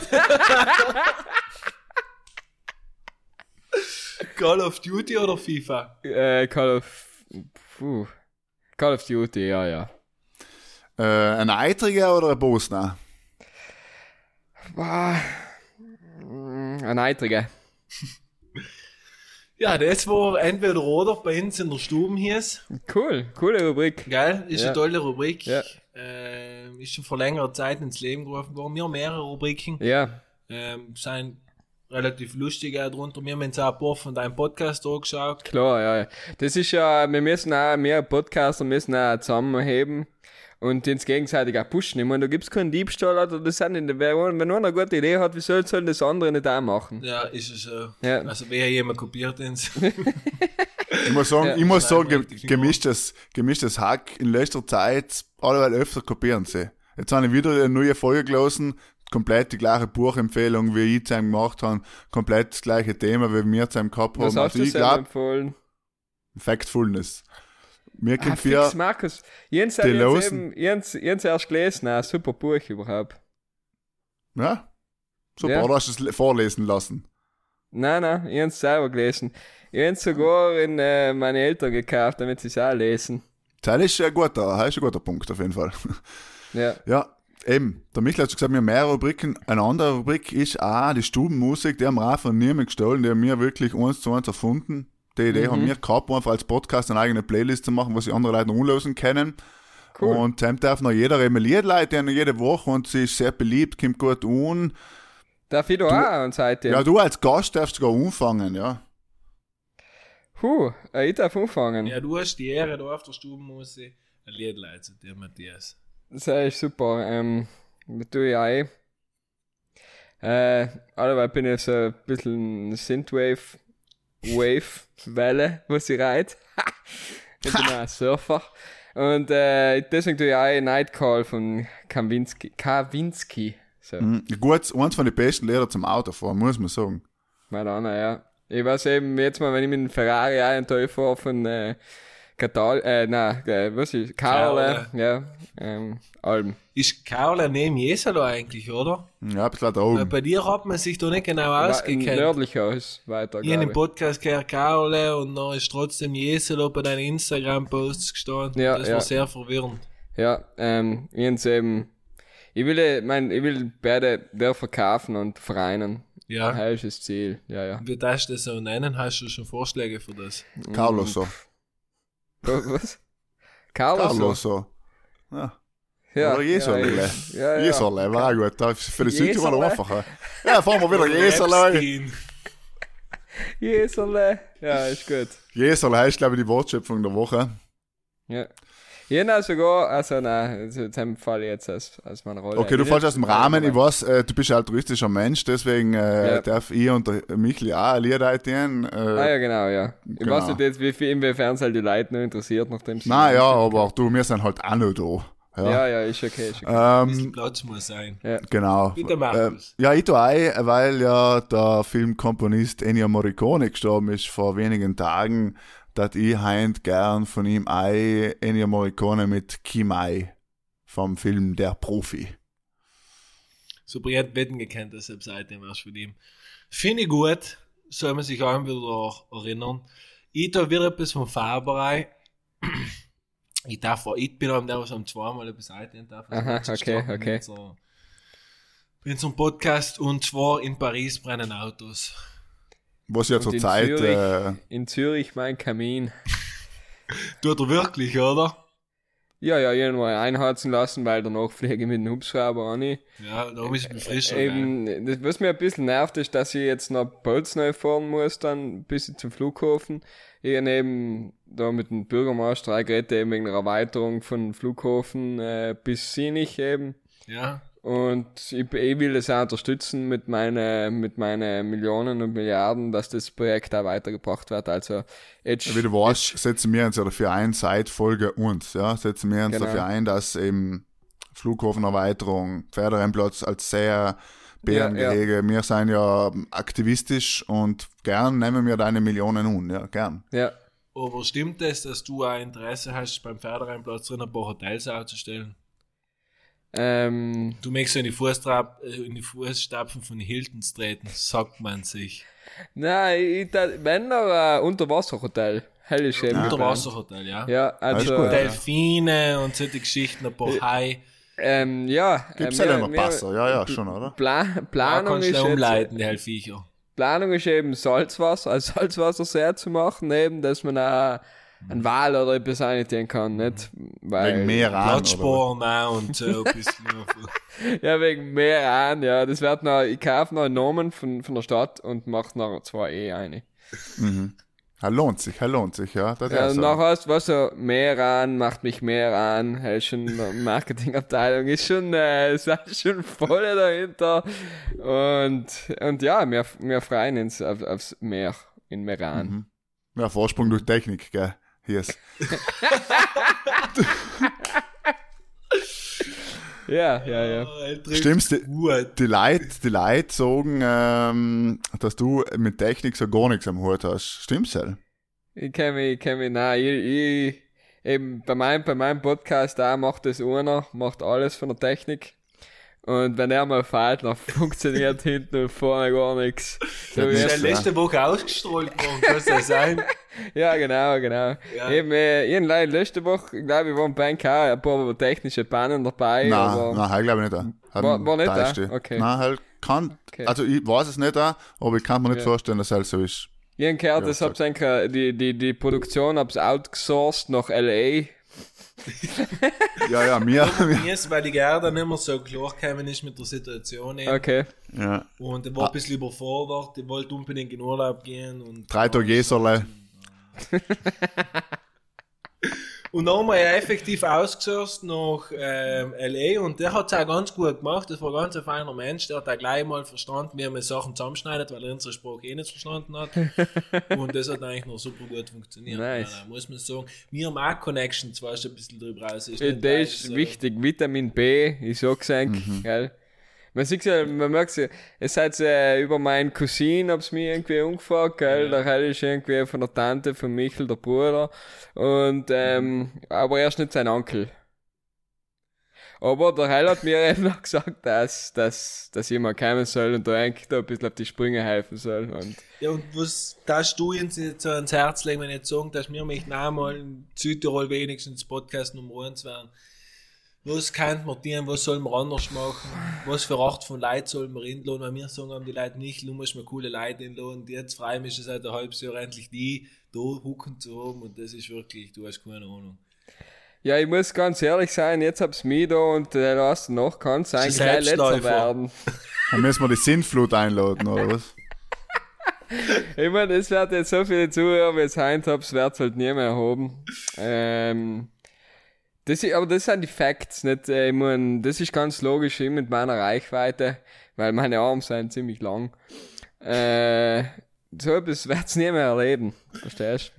S4: Call of Duty oder FIFA?
S1: äh, Call of. Puh. Call of Duty, ja, ja.
S2: Äh, ein Eitriger oder ein Bosner?
S1: Boah. Ein Eitriger.
S4: Ja, das war entweder oder bei uns in der Stube hieß.
S1: Cool, coole Rubrik.
S4: Geil, ist
S1: Ja.
S4: eine tolle Rubrik.
S1: Ja.
S4: Ähm, ist schon vor längerer Zeit ins Leben gerufen worden. Wir haben mehrere Rubriken.
S1: Ja,
S4: Ähm, sind relativ lustig auch drunter. Wir haben uns auch ein paar von deinem Podcast angeschaut.
S1: klar, ja. Das ist ja, wir müssen auch, mehr Podcaster müssen auch zusammenheben und uns gegenseitig auch pushen. Ich meine, da gibt's keinen Diebstahl oder das sind nicht, wenn wenn einer eine gute Idee hat, wie soll, soll das andere nicht auch machen?
S4: Ja, ist es so.
S1: Ja.
S4: Also, wer jemand kopiert ins.
S2: Ich muss sagen,
S1: Ja.
S2: ich muss sagen,
S4: Nein,
S2: ge
S4: richtig
S2: gemischtes, gemischtes Hack in letzter Zeit, alleweil öfter kopieren sie. Jetzt habe ich wieder eine neue Folge gelesen, komplett die gleiche Buchempfehlung, wie ich zu ihm gemacht habe, komplett das gleiche Thema, wie wir zu ihm gehabt haben.
S1: Was hast
S2: Also
S1: du
S2: ich
S1: denn
S2: glaube,
S1: empfohlen?
S2: Factfulness. Mir
S1: Ah,
S2: kommt
S1: fix, Markus. Jens hat jetzt eben, Jens, Jens erst gelesen, ein super Buch überhaupt.
S2: ja, super,
S1: Ja.
S2: oder hast du es le- vorlesen lassen?
S1: Nein, nein, ich hab's selber gelesen. Ich hab's sogar in äh, meine Eltern gekauft, damit sie es auch lesen.
S2: Das ist ein guter, das ist ein guter Punkt auf jeden Fall.
S1: Ja.
S2: Ja, eben. Der Michael hat schon gesagt, wir haben mehrere Rubriken. Eine andere Rubrik ist auch die Stubenmusik. Die haben auch von niemandem gestohlen. Die haben wir wirklich eins zu eins erfunden. Die Idee haben wir gehabt, einfach als Podcast eine eigene Playlist zu machen, was sich andere Leute noch unlösen können.
S1: Cool.
S2: Und dann darf noch jeder rebelliert Leute jede Woche und sie ist sehr beliebt, kommt gut an.
S1: Darf ich da auch und seitdem?
S2: Ja, du als Gast darfst sogar anfangen, ja.
S1: Huh, äh, ich darf anfangen.
S4: Ja, du hast die Ehre, da auf der Stubenmusik ein Lied leid zu dir, Matthias.
S1: Das ist super. Ähm, das tue ich auch eh. Äh, allerweil bin ich so ein bisschen Synthwave, Wave-Welle, was ich reite. ich bin ein Surfer. Und äh, deswegen tue ich auch Nightcall von Kawinski. Kawinski. So,
S2: Mhm. Gut, eins von den besten Lehrer zum Autofahren, muss man sagen.
S1: mal an, ja. Ich weiß eben jetzt mal, wenn ich mit dem Ferrari einen Teil fahre von äh, Katal, äh, nein, äh, was ist, Karle, ja, ähm, Alben.
S4: Ist Kaula neben Jesalo eigentlich, oder?
S2: Ja, ein bisschen da
S4: Weil
S2: oben.
S4: bei dir hat man sich da nicht genau
S1: Wa-
S4: ausgekannt.
S1: Nördlicher ist weiter,
S4: Ich habe im Podcast gehört Kaule und dann ist trotzdem Jesalo bei deinen Instagram-Posts gestanden.
S1: Ja,
S4: das
S1: ja.
S4: war sehr verwirrend.
S1: ich. Ja, ähm, Jens eben, ich will, äh, mein, ich will beide Dörfer kaufen und vereinen.
S4: Ja.
S1: Das ist das Ziel, ja, ja.
S4: Wie darfst du das so nennen? Hast du schon Vorschläge für das?
S2: Carlos so.
S1: Was? Carlos?
S2: Carlos so. Ja.
S1: Ja,
S2: Oder Jeserle.
S1: Ja, ja, ja.
S2: Auch gut. Das ist für die
S1: Jeserle.
S2: Südtiroler einfacher. Ja, fahren wir wieder.
S4: Epstein.
S1: Jeserle. Ja, ist gut.
S2: Jeserle heißt, glaube ich, die Wortschöpfung der Woche.
S1: Ja. Jena sogar, also nein, also in dem Fall jetzt als, als meine Rolle.
S2: Okay, du fällst aus dem Rahmen. Ich weiß, äh, du bist ein altruistischer Mensch, deswegen äh,
S1: Ja.
S2: darf ich und der Michel auch ein Lied eintieren. Äh,
S1: Ah ja, genau, ja. Ich
S2: Genau.
S1: weiß nicht jetzt, wie viel, inwiefern es halt die Leute noch interessiert, nachdem sie...
S2: Nein, ja, aber du, wir sind halt auch noch da. Ja,
S1: Ja, ja, ist okay, ist okay.
S2: Ähm,
S4: Platz muss sein.
S2: genau.
S4: Bitte.
S2: Äh, ja, ich tue ein, weil ja der Filmkomponist Ennio Morricone gestorben ist vor wenigen Tagen, dass ich heint gern von ihm ein Ennio Morricone mit Kimai vom Film Der Profi.
S4: Super, ich hätte wetten gekannt, deshalb seitdem was von ihm. Finde ich gut, soll man sich auch wieder erinnern. Ich da wieder etwas vom Fahrbereich. Ich darf auch, ich bin am der, was am zweimal etwas einnehmen darf.
S1: Aha, okay, okay.
S4: so einem Podcast und zwar in Paris brennen Autos.
S2: Was ja
S1: Und
S2: zur
S1: in
S2: Zeit,
S1: Zürich?
S2: äh,
S1: In Zürich mein Kamin.
S4: Tut er wirklich, oder?
S1: Ja, ja, irgendwo einheizen lassen, weil danach fliege ich mit dem Hubschrauber an.
S4: Ja, da muss ich mich frisch
S1: Eben, das, was mir ein bisschen nervt, ist, dass ich jetzt nach Bolzneu fahren muss, dann bis zum Flughafen. Ich habe eben da mit dem Bürgermeister geredet, eben wegen der Erweiterung von Flughafen äh, bis Sinich eben.
S4: Ja,
S1: Und ich, ich will das auch unterstützen mit meinen mit meinen Millionen und Milliarden, dass das Projekt auch weitergebracht wird. Also jetzt,
S2: wie du weißt, setzen wir uns ja dafür ein, seit Folge uns, ja, setzen wir uns
S1: Genau.
S2: dafür ein, dass eben Flughafenerweiterung, Pferderennplatz als sehr Bärengehege, wir sind ja aktivistisch und gern nehmen wir deine Millionen un, ja, gern.
S1: ja,
S4: aber stimmt es, dass du ein Interesse hast, beim Pferdereinplatz drin ein paar Hotels aufzustellen?
S1: Ähm,
S4: Du möchtest in die, Fußtrab, äh, in die Fußstapfen von Hiltons treten, sagt man sich.
S1: nein, ich, wenn noch ein Unterwasserhotel, hell ist eben.
S4: Unterwasserhotel, ja.
S1: Ja, also,
S2: gut.
S4: Delfine und solche Geschichten, ein paar Hai.
S1: ähm, ja.
S2: Gibt's
S1: ähm,
S2: ja noch Passer, ja, ja, schon, oder?
S1: Pla
S4: Da
S1: Planung ist
S4: du
S1: jetzt,
S4: umleiten, die.
S1: Planung ist eben Salzwasser, als Salzwassersee zu machen, eben, dass man auch einen Wal oder etwas einnehmen kann, nicht? Weil,
S2: Wegen Meer an?
S4: Platzsporen auch und so ein bisschen. auf-
S1: Ja, wegen Meer an, ja. Das wird noch, ich kaufe noch einen Namen von, von der Stadt und mache noch zwei E eine.
S2: Ja, lohnt sich, ja, lohnt sich, ja. Das
S1: Ja,
S2: so.
S1: nachher du, was so, mehr an, macht mich mehr an, hey, schon Marketingabteilung ist schon, äh, ist auch schon voll dahinter. Und, und ja, wir, wir freuen uns auf, aufs Meer in Meran.
S2: Ja, Vorsprung durch Technik, gell. Ist.
S1: Ja, ja, ja.
S4: Oh, trifft
S2: Stimmt's? Die, Leute, die Leute sagen, ähm, dass du mit Technik so gar nichts am Hut hast. Stimmt's, Sel?
S1: Ich kenn mich, ich kenn mich, nein, ich, ich, eben bei meinem, bei meinem Podcast auch macht das einer, macht alles von der Technik. Und wenn er mal fällt, dann funktioniert hinten und vorne gar nichts. So
S4: Das ist ja letzte Woche ausgestrahlt worden, kann das sein?
S1: ja, genau, genau.
S4: Ja.
S1: Eben, äh, irgendwann letzte Woche, glaube ich, waren beim auch ein paar technische Pannen dabei.
S2: Nein,
S1: aber
S2: nein, halt glaube ich nicht. Hat
S1: War- war nicht da? Okay.
S2: Nein, halt kann,
S1: Okay.
S2: also ich weiß es nicht auch, aber ich kann mir nicht
S1: Ja.
S2: vorstellen, dass es so ist.
S1: ich habe gehört,
S2: Ja,
S1: das hab's eigentlich, die, die, die Produktion hab's outgesourced nach L.A.
S2: Ja, ja, mir, mir
S4: Mir ist, weil die Gerda nicht mehr so klar gekommen ist mit der Situation. eben.
S1: Okay.
S2: ja.
S4: Und er war ein bisschen überfordert, ich wollte unbedingt in Urlaub gehen. Und
S2: drei Tage Jeserle.
S4: Und dann haben wir ja effektiv ausgesourced nach ähm, L.A. und der hat es auch ganz gut gemacht. Das war ein ganz ein feiner Mensch. Der hat auch gleich mal verstanden, wie man Sachen zusammenschneidet, weil er unsere Sprache eh nicht verstanden hat. und das hat eigentlich noch super gut funktioniert.
S1: Nice.
S4: Ja, muss man sagen. Wir haben auch Connection, zwar schon ein bisschen drüber raus. Ist gleich
S1: ist
S4: so-
S1: wichtig. Vitamin B ist so gesagt, gell? Man sieht ja, man merkt ja, es hat äh, über meinen Cousin, hab's mir irgendwie umgefragt, gell? Der Heil ist irgendwie von der Tante von Michel, der Bruder. Und, ähm, aber er ist nicht sein Onkel. Aber der Heil hat mir eben noch gesagt, dass, dass, dass ich mal kommen soll und da eigentlich da ein bisschen auf die Sprünge helfen soll. Und
S4: Ja, und was darfst du uns jetzt so ans Herz legen, wenn ich jetzt sagen, dass wir möchten auch mal in Südtirol wenigstens Podcast Nummer 1 werden? Was kann man tun, was soll man anders machen? Was für Art von Leuten soll man einladen? Weil wir sagen, haben die Leute nicht, du musst mir coole Leute einladen. Und jetzt freue ich mich seit ein halbes Jahr endlich die da hucken zu haben. Und das ist wirklich, du hast keine Ahnung.
S1: ja, ich muss ganz ehrlich sein, jetzt hab's mich da und der Last noch kann's eigentlich gleich letzter werden.
S2: Dann müssen wir die Sintflut einladen, oder was?
S1: Ich meine, es wird jetzt so viele Zuhörer, wie es heint hab's, wird's halt nie mehr erhoben. Ähm, das ist, aber das sind die Facts, nicht, äh, ich mein, das ist ganz logisch, ich mit meiner Reichweite, weil meine Arme sind ziemlich lang. Äh, so etwas wird's nie mehr erleben, verstehst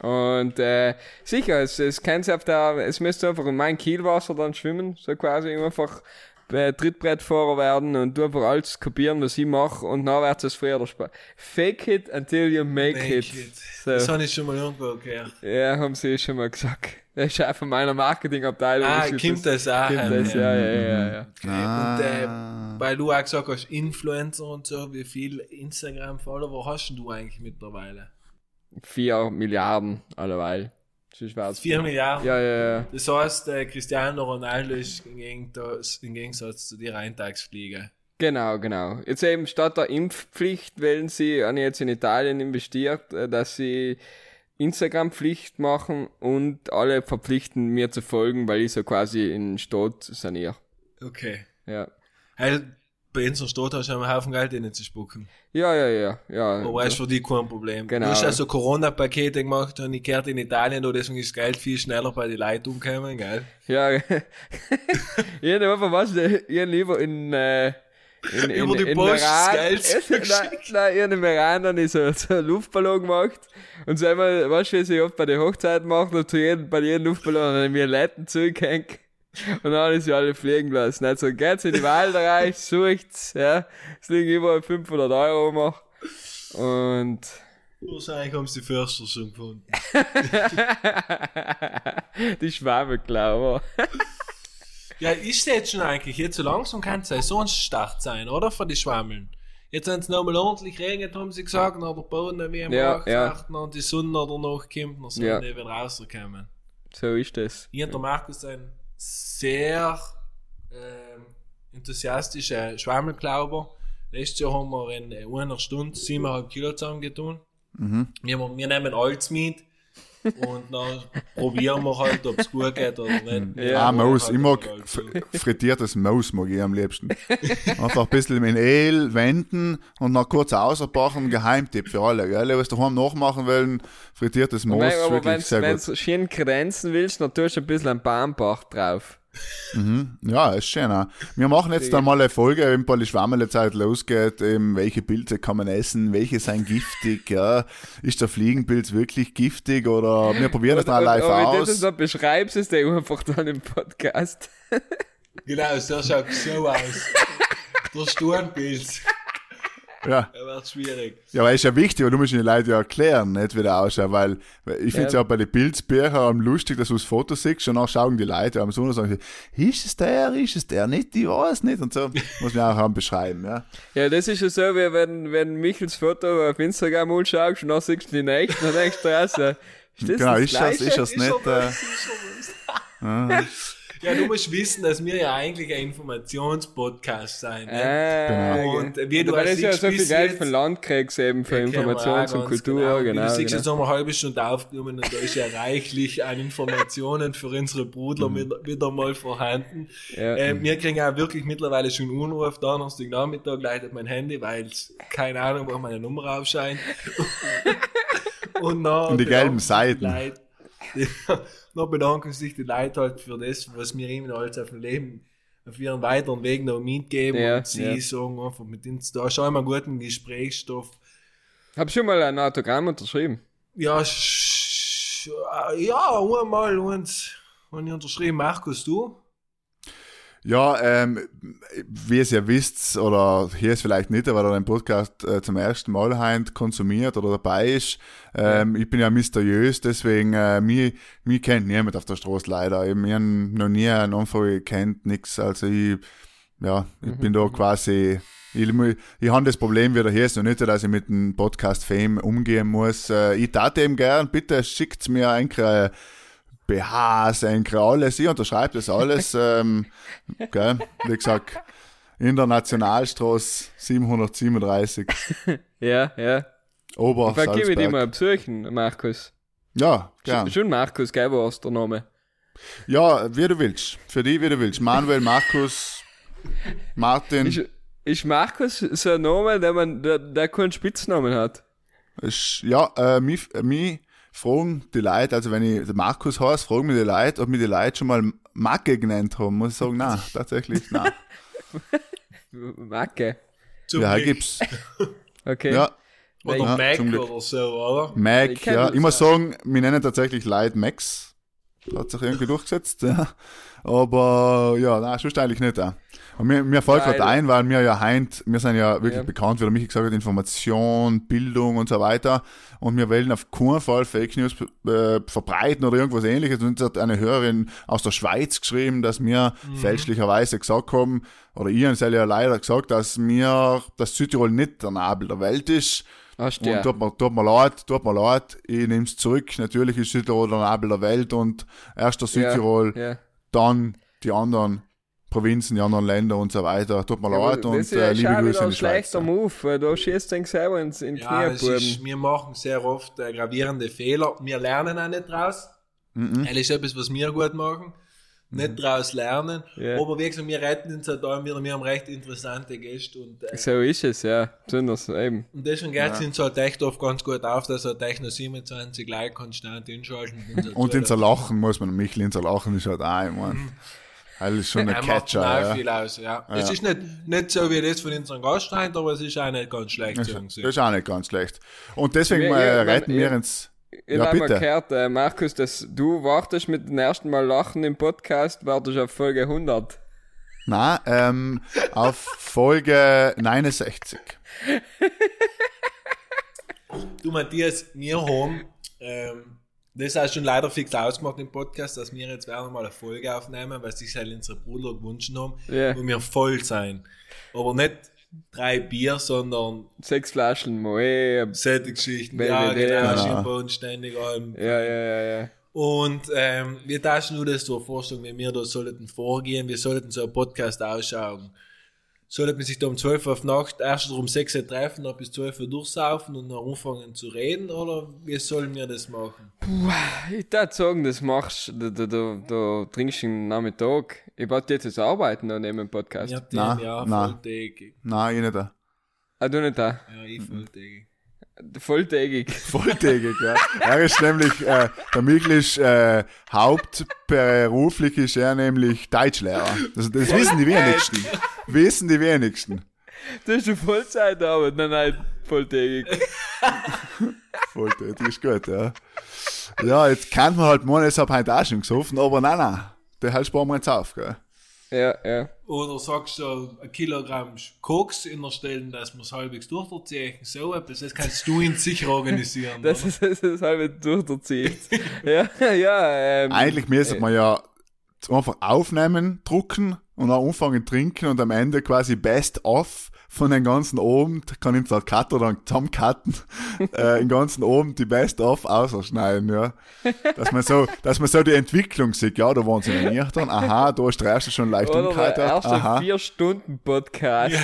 S1: Und, äh, sicher, es, es kann auf der, es müsste einfach in mein Kielwasser dann schwimmen, so quasi einfach, äh, Trittbrettfahrer werden und du einfach alles kopieren, was ich mache und dann wird es früher oder später. Fake it until you make,
S4: Make
S1: it.
S4: it.
S1: So.
S4: Das habe ich schon mal irgendwo gehört.
S1: Ja, haben sie schon mal gesagt. Der Chef von meiner Marketingabteilung.
S4: Ah,
S1: ist
S4: kommt das auch.
S1: Kommt das, ja, ja, ja, ja.
S2: Ah.
S4: Und äh, weil du auch gesagt hast, Influencer und so, wie viel Instagram-Follower hast du eigentlich mittlerweile?
S1: Vier Milliarden alleweil. Wär's-
S4: 4 Milliarden.
S1: Ja, ja, ja.
S4: Das heißt, äh, Cristiano Ronaldo ist im Gegensatz, im Gegensatz zu dir Eintagsflieger.
S1: Genau, genau. Jetzt eben statt der Impfpflicht wählen sie, haben jetzt in Italien investiert, äh, dass sie Instagram-Pflicht machen und alle verpflichten mir zu folgen, weil ich so quasi in Stadt saniere.
S4: Okay.
S1: Ja.
S4: Weil bei unserer Stadt hast du einen Haufen Geld in zu spucken.
S1: Ja, ja, ja, ja.
S4: Aber ist für dich kein Problem.
S1: Genau.
S4: Du hast also Corona-Pakete gemacht und ich gehört in Italien, da deswegen ist das Geld viel schneller bei den Leuten umgekommen, gell?
S1: Ja, ich hätte einfach was, ich lieber in, äh, in, in,
S4: Über die
S1: in
S4: Post
S1: Meran- nein,
S4: geschickt.
S1: nein, ich habe in Meran dann so, so einen Luftballon gemacht und so einmal, weißt du, wie sie oft bei der Hochzeit machen und zu jedem, bei jedem Luftballon dann mir Leuten zugehängt und dann ich sie alle fliegen lassen. Also geht's in die Waldreich, sucht's, ja, es liegen überall 500 Euro rum und
S4: Wahrscheinlich haben sie die Förster schon gefunden.
S1: die Schwamme, glaube
S4: Ja, ist jetzt schon eigentlich, jetzt so langsam kann es Saisonstart sein, oder? Für die Schwammeln. Jetzt haben sie nochmal ordentlich regnet, haben sie gesagt, nach der Boden, wie im
S1: Ja,
S4: ja, und die Sonne danach kommt, dann sollen
S1: Ja.
S4: die wieder rauskommen.
S1: so ist das.
S4: Ich und der Markus ein sehr ähm, enthusiastischer Schwammelglauber. Letztes Jahr haben wir in einer Stunde 7,5 Kilo zusammengetan.
S2: Mhm.
S4: Wir, wir nehmen alles mit und dann probieren wir halt, ob es gut geht oder nicht. Wir
S2: Ah,
S4: wollen
S2: Maus.
S4: halt
S2: Ich mag frittiertes Maus mag ich am liebsten. Einfach ein bisschen mit Öl wenden und dann kurz ausbacken. Geheimtipp für alle, gell? Wenn du daheim nachmachen wollen, frittiertes Maus ist wirklich
S1: wenn
S2: sehr
S1: du
S2: gut.
S1: schön kredenzen willst, dann tust du ein bisschen ein Barmbach drauf.
S2: Ja, ist schön. Wir machen jetzt dann mal eine Folge, wenn bald die Schwammerle-Zeit losgeht, eben, welche Pilze kann man essen, welche sind giftig, ja. Ist der Fliegenpilz wirklich giftig oder wir probieren das dann live
S1: aber Wie du
S2: aus.
S1: das so beschreibst, ist der einfach dann im Podcast.
S4: Genau, so schaut es so aus. Der Sturmpilz.
S2: Ja.
S4: Er wird schwierig.
S2: Ja, aber ist ja wichtig, weil du musst den Leuten ja erklären, nicht wie der ausschaut, weil ich finde es
S1: Ja.
S2: ja. bei den Pilzbüchern am lustig, dass du das Foto siehst und dann schauen die Leute am Sonntag und sagen, ist es der, ist es der nicht, ich weiß nicht und so. Muss man auch beschreiben, ja.
S1: Ja, das ist ja so, wie wenn, wenn Michels Foto auf Instagram anschaust und dann siehst du die nächsten und denkst du, ist das
S2: genau,
S1: das
S2: ist das,
S1: Gleiche?
S2: ist das nicht, äh,
S4: Ja, du musst wissen, dass wir ja eigentlich ein Informationspodcast sein. Ne?
S1: Ah,
S2: Genau.
S4: Und wie du als
S1: du ja so viel Geld
S4: jetzt-
S1: vom Land kriegst eben für Informations- und Kultur,
S4: Wie
S1: genau.
S4: Du siehst,
S1: genau.
S4: jetzt haben wir eine halbe Stunde aufgenommen und da ist ja reichlich an Informationen für unsere Brudler wieder, wieder mal vorhanden.
S1: Ja.
S4: Äh, wir kriegen auch wirklich mittlerweile schon Unruf, Donnerstag Nachmittag leitet mein Handy, weil es keine Ahnung, wo meine Nummer aufscheint. und dann
S2: Und die gelben Seiten.
S4: die Dann bedanken sich die Leute halt für das, was wir ihnen alles auf dem Leben auf ihren weiteren Weg noch mitgeben
S1: Ja,
S4: und sie
S1: ja.
S4: sagen einfach mit uns, da schon immer guten Gesprächsstoff.
S1: Hab schon mal ein Autogramm unterschrieben.
S4: Ja, ja, einmal und, und ich unterschrieben, Markus, du?
S2: Ja, ähm, wie ihr ja wisst, oder hier ist vielleicht nicht, weil er den Podcast äh, zum ersten Mal heint konsumiert oder dabei ist. Ähm, Ich bin ja mysteriös, deswegen, äh, mich, mich kennt niemand auf der Straße leider. Ich, haben noch nie einen Anfang gekannt, nix. Also ich, ja, ich bin da quasi, ich, ich habe das Problem wieder hier, so nicht, dass ich mit dem Podcast Fame umgehen muss. Äh, ich tat eben gern, bitte schickt mir eigentlich BHs, eigentlich alles, ich unterschreibe das alles. ähm, gell? Wie gesagt, in der Nationalstraße 737,
S1: Ja, ja.
S2: Ober
S1: gebe ich dich
S2: Salzberg.
S1: mal besuchen, Markus.
S2: Ja, gern.
S1: schon Markus, gell, war der Name.
S2: Ja, wie du willst. Für dich, wie du willst. Manuel, Markus, Martin.
S1: Ist, ist Markus so ein Name, der, man, der, der keinen Spitznamen hat?
S2: Ist, ja, äh, mich, äh, mich fragen die Leute, also wenn ich Markus heiße, fragen mich die Leute, ob mich die Leute schon mal Macke genannt haben. Muss ich sagen, nein, tatsächlich, nein.
S1: Macke.
S4: Zum
S2: Ja,
S4: Glück.
S2: gibt's.
S1: Okay.
S2: Ja,
S4: Oder
S2: Ja,
S4: Mac
S2: zum Glück.
S4: oder so, oder?
S2: Mac,
S1: Ich
S2: ja.
S1: das,
S2: Ich muss
S1: ja.
S2: sagen, wir nennen tatsächlich Leute Max. Hat sich irgendwie durchgesetzt, ja. Aber ja, nein, sonst eigentlich nicht. Ja. Und mir, mir fällt gerade ein, weil wir ja heint, wir sind ja wirklich
S1: Ja.
S2: bekannt, wie der Michi gesagt hat, Information, Bildung und so weiter. Und wir wollen auf keinen Fall Fake News äh, verbreiten oder irgendwas ähnliches. Und uns hat eine Hörerin aus der Schweiz geschrieben, dass wir fälschlicherweise gesagt haben, oder ihr seid ja leider gesagt, dass mir, dass Südtirol nicht der Nabel der Welt ist.
S1: Du
S2: Und
S1: ja.
S2: tut mir, tut mir leid, tut mir leid, ich nehme es zurück. Natürlich ist Südtirol der Nabel der Welt und erst der Südtirol,
S1: Ja.
S2: dann die anderen Provinzen, die anderen Länder und so weiter. Tut mir
S1: Ja,
S2: leid
S1: das
S2: und
S1: ist ja
S2: äh, liebe Grüße
S1: ein
S2: die Schweiz.
S1: schlechter Move, weil da schießt den selber ins in die
S4: Ja, ist, wir machen sehr oft äh, gravierende Fehler. Wir lernen auch nicht draus.
S2: Mhm.
S4: Das ist etwas, was wir gut machen. Nicht draus lernen.
S1: Ja.
S4: Aber wie gesagt, wir retten uns halt da wieder. Wir haben recht interessante Gäste und, äh,
S1: So ist es, ja. Besonders eben.
S4: und deswegen geht es uns halt echt oft ganz gut auf, dass halt echt noch 27 Leute konstant inschalten.
S2: Und in Lachen muss man, Michel in Lachen ist halt auch, ich mein, das ist schon ein
S4: Er macht
S2: Catcher. Ja.
S4: viel aus, ja. Es ist nicht, nicht so wie das von unserem Gastfreund, aber es ist auch nicht ganz schlecht
S2: Das ist ist auch nicht ganz schlecht. Und deswegen
S1: Ja,
S2: äh,
S1: ja,
S2: retten
S1: man-
S2: wir
S1: ja.
S2: ins.
S1: Ich
S2: Ja,
S1: habe mal
S2: bitte.
S1: gehört, äh, Markus, dass du wartest mit dem ersten Mal Lachen im Podcast, wartest auf Folge 100.
S2: Nein, ähm, auf Folge 69.
S4: Du Matthias, wir haben, ähm, das hast du schon leider fix ausgemacht im Podcast, dass wir jetzt werden mal eine Folge aufnehmen, weil sich halt unsere Bruder gewünscht haben,
S1: Ja.
S4: wo wir voll sein. Aber nicht drei Bier, sondern
S1: Sechs Flaschen Moe.
S4: solche Geschichten.
S1: Baby
S4: ja, genau,
S2: Ja.
S4: Schimpon ständig allem.
S1: Ja, ja, ja, ja.
S4: Und ähm, wir taschen nur das so vorstellen, wie wir da sollten vorgehen, wir sollten so ein Podcast ausschauen. Sollte man sich da um 12 Uhr auf Nacht erst um 6 Uhr treffen, dann bis 12 Uhr durchsaufen und dann anfangen zu reden, oder wie sollen wir das machen?
S1: Ich würde sagen, das machst du, da, da, da trinkst du den Nachmittag. Ich wollte jetzt das arbeiten neben dem Podcast.
S4: Ja,
S1: Ja.
S4: dem,
S2: Na,
S4: ja,
S2: na.
S4: volltägig.
S2: Nein, ich nicht. da.
S1: Ah, du nicht da.
S4: Ja, ich volltägig.
S1: Volltägig.
S2: Volltägig, ja. Er ist nämlich, äh, der Michel ist äh, hauptberuflich ist er nämlich Deutschlehrer. Das, das wissen die wenigsten. Wissen die wenigsten.
S1: Das ist eine Vollzeitarbeit, nein, nein, volltägig.
S2: Volltätig ist gut, ja. Ja, jetzt kann man halt meinen, es hab heute auch schon gesoffen, aber nein, nein. Der halt sparen wir jetzt auf, gell.
S1: Ja, ja.
S4: Oder sagst du, ein Kilogramm Koks in der Stelle, dass wir es halbwegs durchziehen, so etwas, das kannst du ihn sicher organisieren.
S1: Das ist, das ist halb durchzieht. ja, ja, ähm,
S2: Eigentlich müsste man ja einfach aufnehmen, drucken und dann anfangen trinken und am Ende quasi best of von den ganzen oben, kann ich der Cutter dann zusammencutten, äh, den ganzen oben die best of ausschneiden, ja. Dass man so, dass man so die Entwicklung sieht, ja, da waren sie nicht dann, aha, da ist der erste schon leicht
S1: Oder
S2: umgeheitert, aha.
S1: vier Stunden Podcast.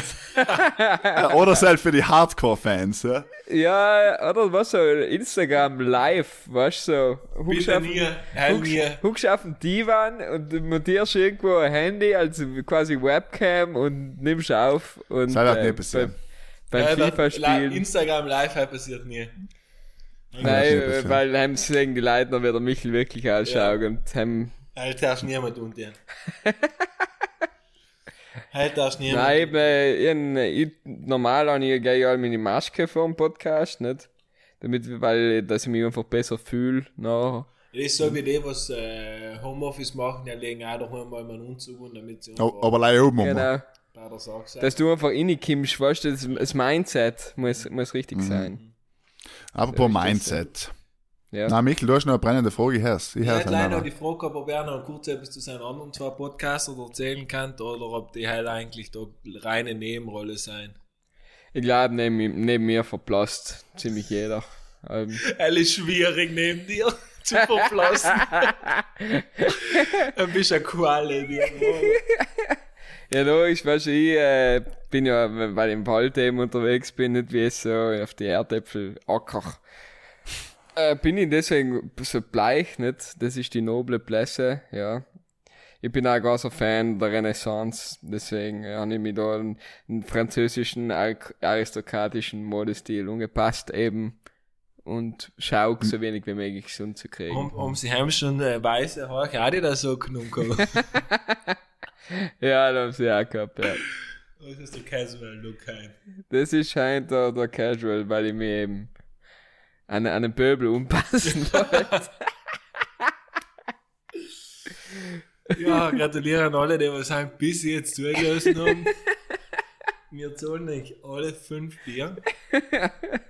S2: Ja, oder selbst für die Hardcore-Fans, ja.
S1: Ja, oder was so, Instagram live, weißt du, so. Huckst
S4: Bitte
S1: huckst, huckst auf den Divan und montierst irgendwo ein Handy, also quasi Webcam und nimmst auf und
S2: Das hat
S1: äh,
S2: nicht passiert.
S1: beim, beim
S4: Ja,
S1: FIFA
S4: das- Li-
S1: spielen.
S4: Instagram live halt passiert nie.
S2: Ja,
S1: Nein,
S2: passiert.
S1: weil haben sehen die Leute noch, wie der Michel wirklich ausschaut und haben,
S4: Halt darfst niemand unten. halt darfst niemand.
S1: nein, eben, äh, ich, ich, normal habe ich gehe alle meine Maske vor dem Podcast, nicht? Damit, weil, dass ich mich einfach besser fühle, nachher.
S4: Das ist so wie die, was äh, Homeoffice machen, die legen auch daheim mal einen Umzug und damit sie
S2: Oh, aber leider oben, Mama.
S1: Genau.
S4: bei der Sache sind.
S1: Dass du einfach reinkommst, weißt du, das, das Mindset muss, muss
S2: Mhm.
S1: richtig sein.
S2: Apropos
S1: Ja, ich
S2: Mindset.
S1: Ja.
S2: Na, Michael, du hast noch eine brennende Frage, Herz. Ich
S4: Ich
S2: hör's
S4: hätte leider noch die Frage gehabt, ob er noch kurz etwas zu seinen anderen zwei Podcasts erzählen kann oder ob die halt eigentlich da reine Nebenrolle sein.
S1: Ich glaube, neben, neben mir verblasst ziemlich jeder. Ähm,
S4: Es ist schwierig neben dir zu verblassen. Ein bisschen Qualle dir.
S1: ja, da ist, weißt du, ich äh, bin ja, weil ich im Wald eben unterwegs bin, nicht wie so auf die Erdäpfelacker. Äh, bin ich deswegen so bleich, nicht? Das ist die noble Blässe, ja. Ich bin auch großer Fan der Renaissance, deswegen äh, habe ich mich da einen, einen französischen ar- aristokratischen Modestil angepasst eben und schau so wenig wie möglich gesund zu kriegen.
S4: Um, um sie haben schon äh, weiße Haare, genommen gehabt.
S1: Ja, da haben sie auch gehabt, ja.
S4: Das ist der Casual Look halt.
S1: Das ist scheint der, der Casual, weil ich mir eben an, an den Pöbel umpassen wollte.
S4: Ja, gratuliere an alle, die was halt bis jetzt zugelassen haben. Wir zahlen euch alle fünf Bier.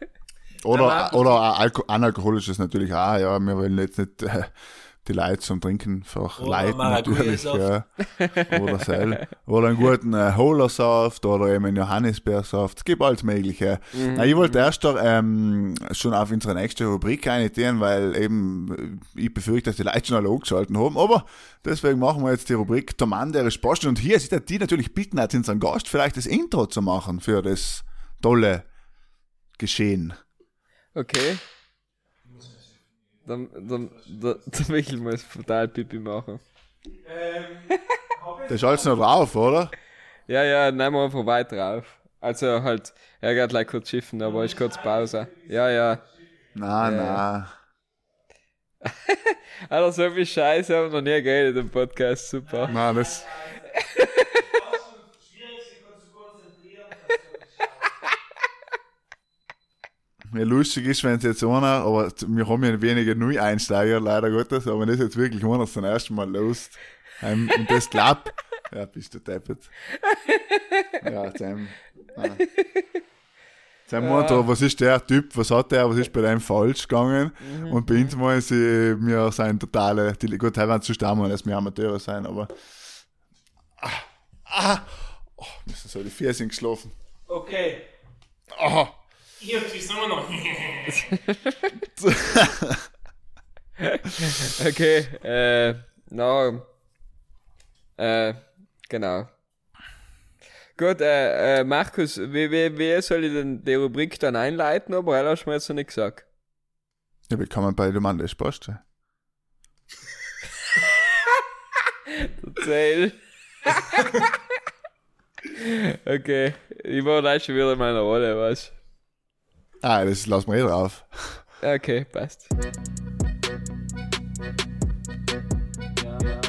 S2: Oder, oder Alko analkoholisches natürlich auch, ja. Wir wollen jetzt nicht äh, die Leute zum Trinken
S4: Oder
S2: verleiten, natürlich. Ja. Oder Sel. Oder einen guten äh, Holersaft oder eben einen Johannisbeersaft. Es gibt alles Mögliche. Na, ich wollte erst da, ähm, schon auf unsere nächste Rubrik einitieren, weil eben äh, ich befürchte, dass die Leute schon alle angeschalten haben. Aber deswegen machen wir jetzt die Rubrik Der Mann, der ist Posten. Und hier sieht die natürlich bitten, als unseren Gast vielleicht das Intro zu machen für das tolle Geschehen.
S1: Okay. Der, der, der, der Michel muss total Pipi machen.
S2: Das ist alles noch drauf, oder?
S1: Ja, ja, nehmen wir einfach weiter auf. Also halt, er geht gleich kurz schiffen, aber ist kurz Pause. Ja, ja.
S2: Na,
S1: Ja.
S2: na.
S1: Alter, so viel Scheiße haben wir noch nie geredet im Podcast, super.
S2: Na, das. Ja, lustig ist, wenn es jetzt einer, aber wir haben ja wenige Neueinsteiger, leider Gottes, aber wenn das jetzt wirklich einer zum ersten Mal los ähm, und das klappt, ja, bist du deppert. Ja, Sam. Ah. Sam meint, oh, was ist der Typ, was hat der, was ist bei dem falsch gegangen? Und bei uns meinen sie, wir sind totale, die, gut, teilweise zu stammen, dass wir Amateure sein, aber. Ah, ah, oh, müssen so die Vier sind geschlafen.
S4: Okay.
S2: Oh,
S4: Hier, wie sind wir noch?
S1: Okay, äh, no. Äh, genau. Gut, äh, äh, Markus, wie, wie, wie soll ich denn die Rubrik dann einleiten? Aber er hast du mir jetzt noch nicht gesagt.
S2: ja, willkommen bei dem Mann, der Spaß.
S1: Erzähl. okay, ich war da schon wieder in meiner Rolle, was?
S2: Ah, das lassen wir eh drauf.
S1: Okay, passt.
S3: Ja, ja.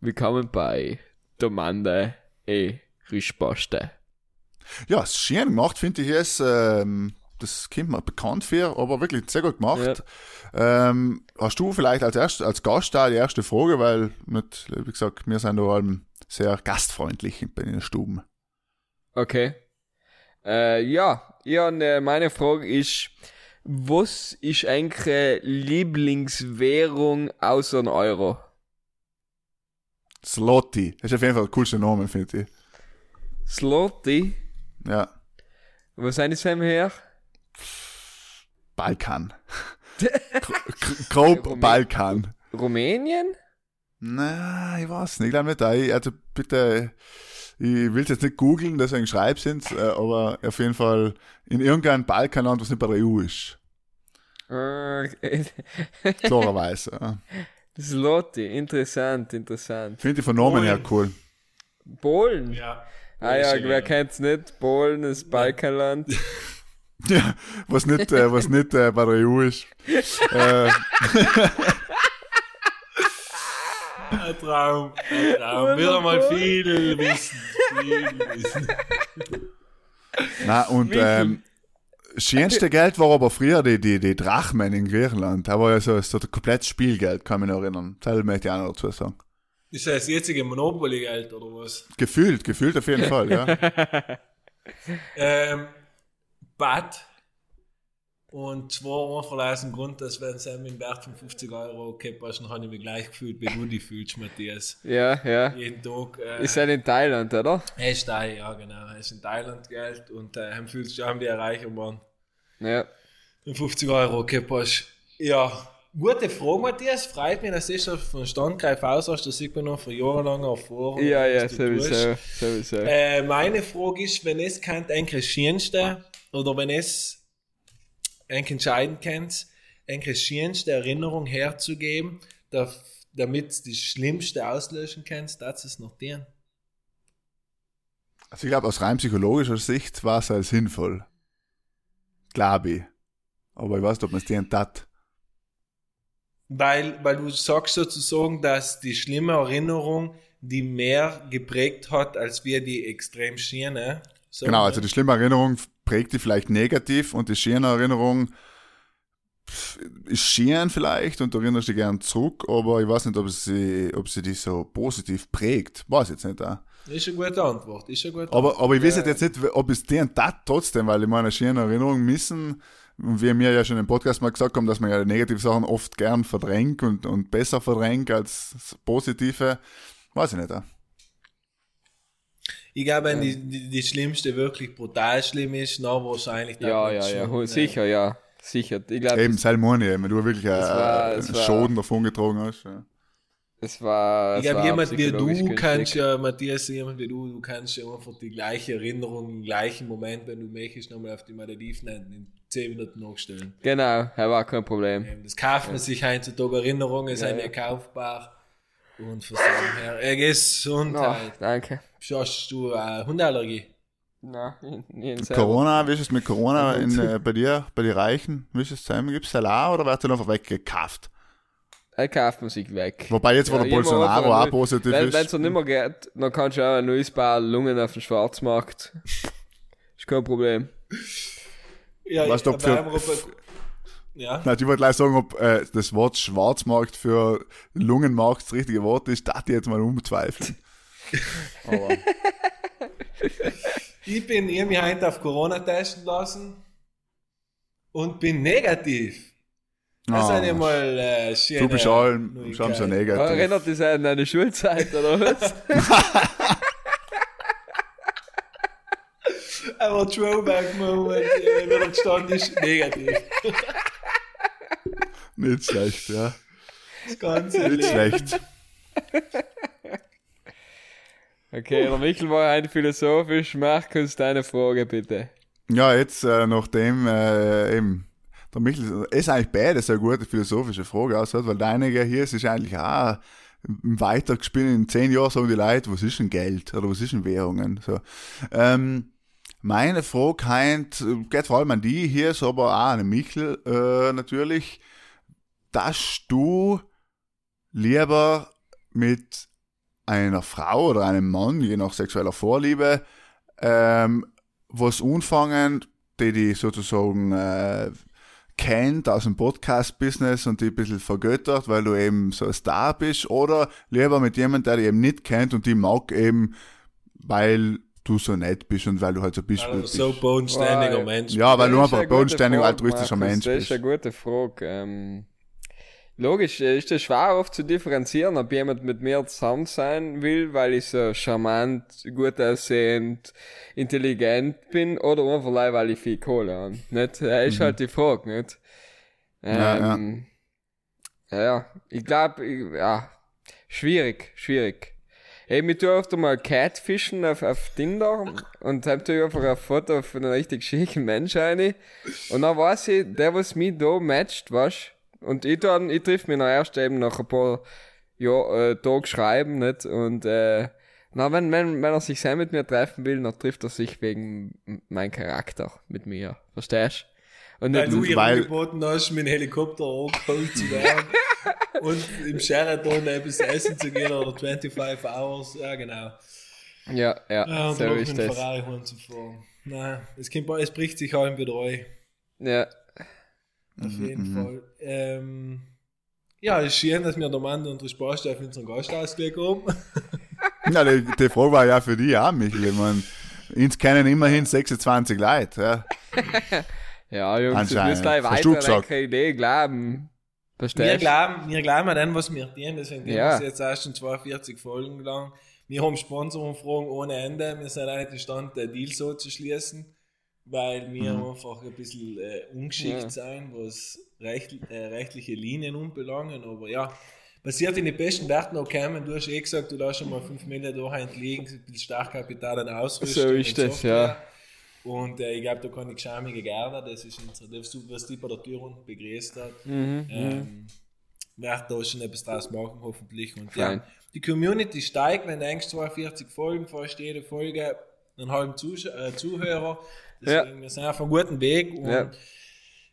S1: Willkommen bei Domande e Risposte.
S2: Ja, ist schön gemacht, finde ich es. Ähm, das kommt mir bekannt für, aber wirklich sehr gut gemacht. Ähm, hast du vielleicht als erst, als Gast da die erste Frage, weil nicht, wie gesagt, wir sind da allem sehr gastfreundlich bei den Stuben.
S1: Okay. Äh, ja, ja, und, äh, meine Frage ist, was ist eigentlich Lieblingswährung außer ein Euro?
S2: Slotty. Das ist auf jeden Fall der coolste Name, finde ich.
S1: Slotty?
S2: Ja.
S1: Was sind das für her?
S2: Balkan. Gr- Grob Balkan.
S1: Rumänien?
S2: Na, ich weiß nicht, ich glaube nicht. Ich- Also bitte, ich will es jetzt nicht googeln, deswegen schreib's ins, äh, aber auf jeden Fall in irgendeinem Balkanland, was nicht bei der EU ist.
S1: Äh,
S2: Klarerweise. ja.
S1: Slotty, interessant, interessant.
S2: Finde ich von Namen her cool.
S1: Polen?
S4: Ja.
S1: Ah ja, wer kennt's nicht? Polen ist Balkanland.
S2: Ja, was nicht, äh, was nicht äh, bei der EU ist. äh,
S4: Ein Traum. Ein Traum. Wieder mal viel Wissen. Viel Wissen.
S2: na, und ähm, das schönste Geld war aber früher die, die, die Drachmen in Griechenland. Da war ja so, so komplettes Spielgeld, kann ich mich erinnern. Das möchte ich auch noch dazu sagen.
S4: Ist das jetzige Monopoly-Geld oder was?
S2: Gefühlt, gefühlt auf jeden Fall, ja.
S4: Ähm, Bad. Und zwar einfach aus dem Grund, dass wenn es einen Wert von 50 Euro gehabt hast, dann habe ich mich gleich gefühlt, wie du dich fühlst, Matthias.
S1: Ja, ja.
S4: Jeden Tag. Äh,
S1: Ist halt in Thailand, oder?
S4: er ist da, ja genau. Er ist in Thailand Geld und äh, er fühlt sich an wie ein reicher Mann.
S1: Ja.
S4: Wenn 50 Euro gehabt hast. Ja, gute Frage, Matthias. Freut mich, dass du das von Standgreif aus hast. Das sieht man noch von jahrelang Erfahrung.
S1: Ja, ja, sowieso, sowieso.
S4: Äh, meine Frage ist, wenn es kein schönste oder wenn es eigentlich entscheiden könnt, eigentlich schönste Erinnerung herzugeben, da, damit die schlimmste auslöschen kannst, das ist noch dir.
S2: Also ich glaube, aus rein psychologischer Sicht war es halt sinnvoll. Glaube ich. Aber ich weiß nicht, ob man es denen tat.
S4: Weil, weil du sagst sozusagen, dass die schlimme Erinnerung die mehr geprägt hat, als wir die extrem schöne. So,
S2: Genau, also die schlimme Erinnerung prägt die vielleicht negativ und die schöne Erinnerung ist schön vielleicht und du erinnerst dich gern zurück, aber ich weiß nicht, ob sie, ob sie dich so positiv prägt. Weiß jetzt nicht. Auch.
S4: Ist eine gute Antwort. Ist eine gute
S2: Aber, aber ich weiß jetzt nicht, ob es denen tat trotzdem, weil ich meine, schöne Erinnerungen missen. Und wir mir ja schon im Podcast mal gesagt haben, dass man ja die negativen Sachen oft gern verdrängt und, und besser verdrängt als positive. Weiß ich nicht. Auch.
S4: Ich glaube, wenn die, die, die schlimmste wirklich brutal schlimm ist, dann wahrscheinlich dann
S1: Ja, ja, ja,
S4: schon,
S1: sicher, ja. Sicher. Ich glaube,
S2: Eben, Salmoni, wenn du wirklich
S1: war-
S2: einen
S1: war-
S2: Schaden davon getragen hast. Ja.
S1: es war.
S4: Ich glaube, jemand wie du
S1: günstig.
S4: kannst ja, Matthias, jemand wie du, du kannst ja einfach die gleiche Erinnerung im gleichen Moment, wenn du möchtest, nochmal auf die Malediven in 10 Minuten nachstellen.
S1: Genau, er war kein Problem.
S4: Das kauft man sich heutzutage, Erinnerungen sind ja
S1: ja.
S4: kaufbar. Und von dem her, äh, Gesundheit.
S1: Oh, danke.
S4: Hast du äh, Hundeallergie?
S1: Na, in, in
S2: Corona, wie ist es mit Corona in, äh, bei dir, bei den Reichen? Wie ist es zusammen? Gibt es Salar oder wird der einfach weggekauft?
S1: Er kauft man sich weg.
S2: Wobei jetzt, wo der
S1: immer
S2: Bolsonaro auch positiv
S1: Wenn
S2: ist.
S1: es noch nicht mehr geht, dann kannst du auch ein neues Paar Lungen auf dem Schwarzmarkt. ist kein Problem.
S4: Ja,
S2: Was doch
S4: aber
S2: für-
S4: Ja.
S2: Nein, ich wollte gleich sagen, ob äh, das Wort Schwarzmarkt für Lungenmarkt das richtige Wort ist, darf ich jetzt mal umzweifeln. Aber
S4: Ich bin ich hab mich heute auf Corona testen lassen und bin negativ. Das
S2: Ah,
S4: ist einmal äh, schöne
S2: du bist allem schon so negativ.
S1: Erinnert dich an deine Schulzeit, oder was?
S4: Aber Throwback-Moment, wenn er gestanden ist, negativ.
S2: Nicht schlecht, ja.
S4: Das ganze
S2: Nicht
S4: Leben.
S2: schlecht.
S1: Okay, der Michel war ein philosophisch. Markus, deine Frage bitte.
S2: Ja, jetzt äh, nachdem äh, eben der Michel, ist eigentlich beides eine gute philosophische Frage aushört, weil deine hier ist, ist eigentlich auch weiter gespielt. In zehn Jahren sagen die Leute, was ist denn Geld oder was ist denn Währungen? So. Ähm, meine Frage heint, geht vor allem an die hier, ist aber auch an den Michel äh, natürlich, dass du lieber mit einer Frau oder einem Mann, je nach sexueller Vorliebe, ähm, was anfangen, die die sozusagen äh, kennt aus dem Podcast-Business und die ein bisschen vergöttert, weil du eben so ein Star bist, oder lieber mit jemandem, der dich eben nicht kennt und die mag eben, weil du so nett bist und weil du halt so bist. wie du
S4: Also so
S2: bist.
S4: bodenständiger. Mensch.
S2: Ja, weil du
S1: Das
S2: einfach ein bodenständiger, altruistischer Mensch
S1: Das
S2: bist.
S1: ist eine gute Frage. Ähm, logisch, äh, ist das schwer oft zu differenzieren, ob jemand mit mir zusammen sein will, weil ich so charmant, gut aussehend, intelligent bin, oder einfach weil ich viel Kohle habe. Nicht? Das ist halt die Frage, nicht?
S2: Mhm. Ja, ja.
S1: Ähm, ja. Ich glaube, ja, schwierig, schwierig. Hey, mir tue öfter mal Catfischen auf, auf Tinder und hab da einfach ein Foto von einem richtig schicken Mensch rein. Und dann weiß ich, der, was mich da matcht, weißt Und ich dann, ich triff mich dann erst eben nach ein paar ja, äh, Tagen schreiben, nicht? Und, äh, na, wenn, wenn, wenn er sich sehr mit mir treffen will, dann trifft er sich wegen m- mein Charakter mit mir. Verstehst Und
S4: Weil du
S1: nicht,
S4: ihr
S2: weil-
S4: angeboten hast, mit dem Helikopter angeholt zu werden und im Sheraton etwas essen zu gehen oder 25 Hours, ja genau.
S1: ja, ja,
S4: Ja, und
S1: so ist das.
S4: Ferrari heimzufahren. Nein, es, kommt, es bricht sich allem wieder ein.
S1: Ja,
S4: Auf
S2: Mhm,
S4: jeden Fall. Ähm, ja, es ist schön, dass wir der Mann und der Spaß auf unseren Gastausblick haben.
S2: Ja, die, die Frage war ja für dich auch, Michael. Ich mein, uns kennen immerhin 26 Leute. Ja.
S1: ja, Jungs, ich
S2: Anscheinend.
S1: muss gleich
S2: du
S1: weiter keine Idee glauben.
S4: Wir
S1: Verstehst du?
S4: glauben, wir glauben an das, was wir tun, deswegen
S1: Ja.
S4: wir es jetzt erst schon 42 Folgen lang. Wir haben Sponsorenfragen ohne Ende. Wir sind auch nicht imstande, den Deal so zu schließen, weil wir einfach ein bisschen äh, ungeschickt
S1: Ja.
S4: sein, was recht, äh, rechtliche Linien anbelangen. Aber ja, passiert in den besten Werten auch kommen. Du hast eh gesagt, du lässt schon mal 5 Millionen da liegen, ein bisschen Startkapital an Ausrüstung.
S1: So ist
S4: und
S1: das, ja.
S4: Und äh, ich glaube, da kann ich geschämige gerne, das ist unser, das, was die bei der Tür unten begrüßt hat.
S1: Mhm,
S4: Ähm, wird da schon etwas draus machen, hoffentlich. Und
S1: Fein.
S4: ja, die Community steigt, wenn du denkst, 42 Folgen, fast jede Folge einen halben Zusch äh, Zuhörer. Deswegen, wir sind auf einem guten Weg. Und
S1: Ja.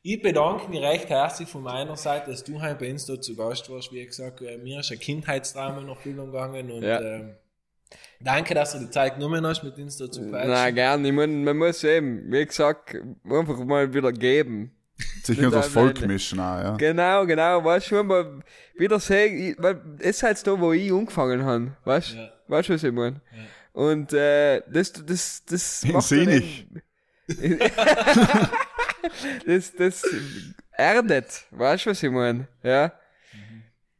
S4: ich bedanke mich recht herzlich von meiner Seite, dass du heute bei uns da zu Gast warst. Wie gesagt, äh, mir ist ein Kindheitstraum in Erfüllung gegangen. Und
S1: Ja.
S4: ähm, danke, dass du die Zeit genommen hast, mit uns da zu quatschen.
S1: Na, gern. Ich mein, man muss eben, wie gesagt, einfach mal wieder geben.
S2: Sich
S1: Mit
S2: unter das Volk mischen auch, ja.
S1: Genau, genau. Weißt du, wenn man wieder sehen, ich, weil es ist halt da, wo ich angefangen habe. Weißt du,
S4: Ja.
S1: weißt, du, was ich meine? Und äh, das, das, das
S2: In
S1: macht eben- das, das erdet. Weißt du, was ich meine? Ja.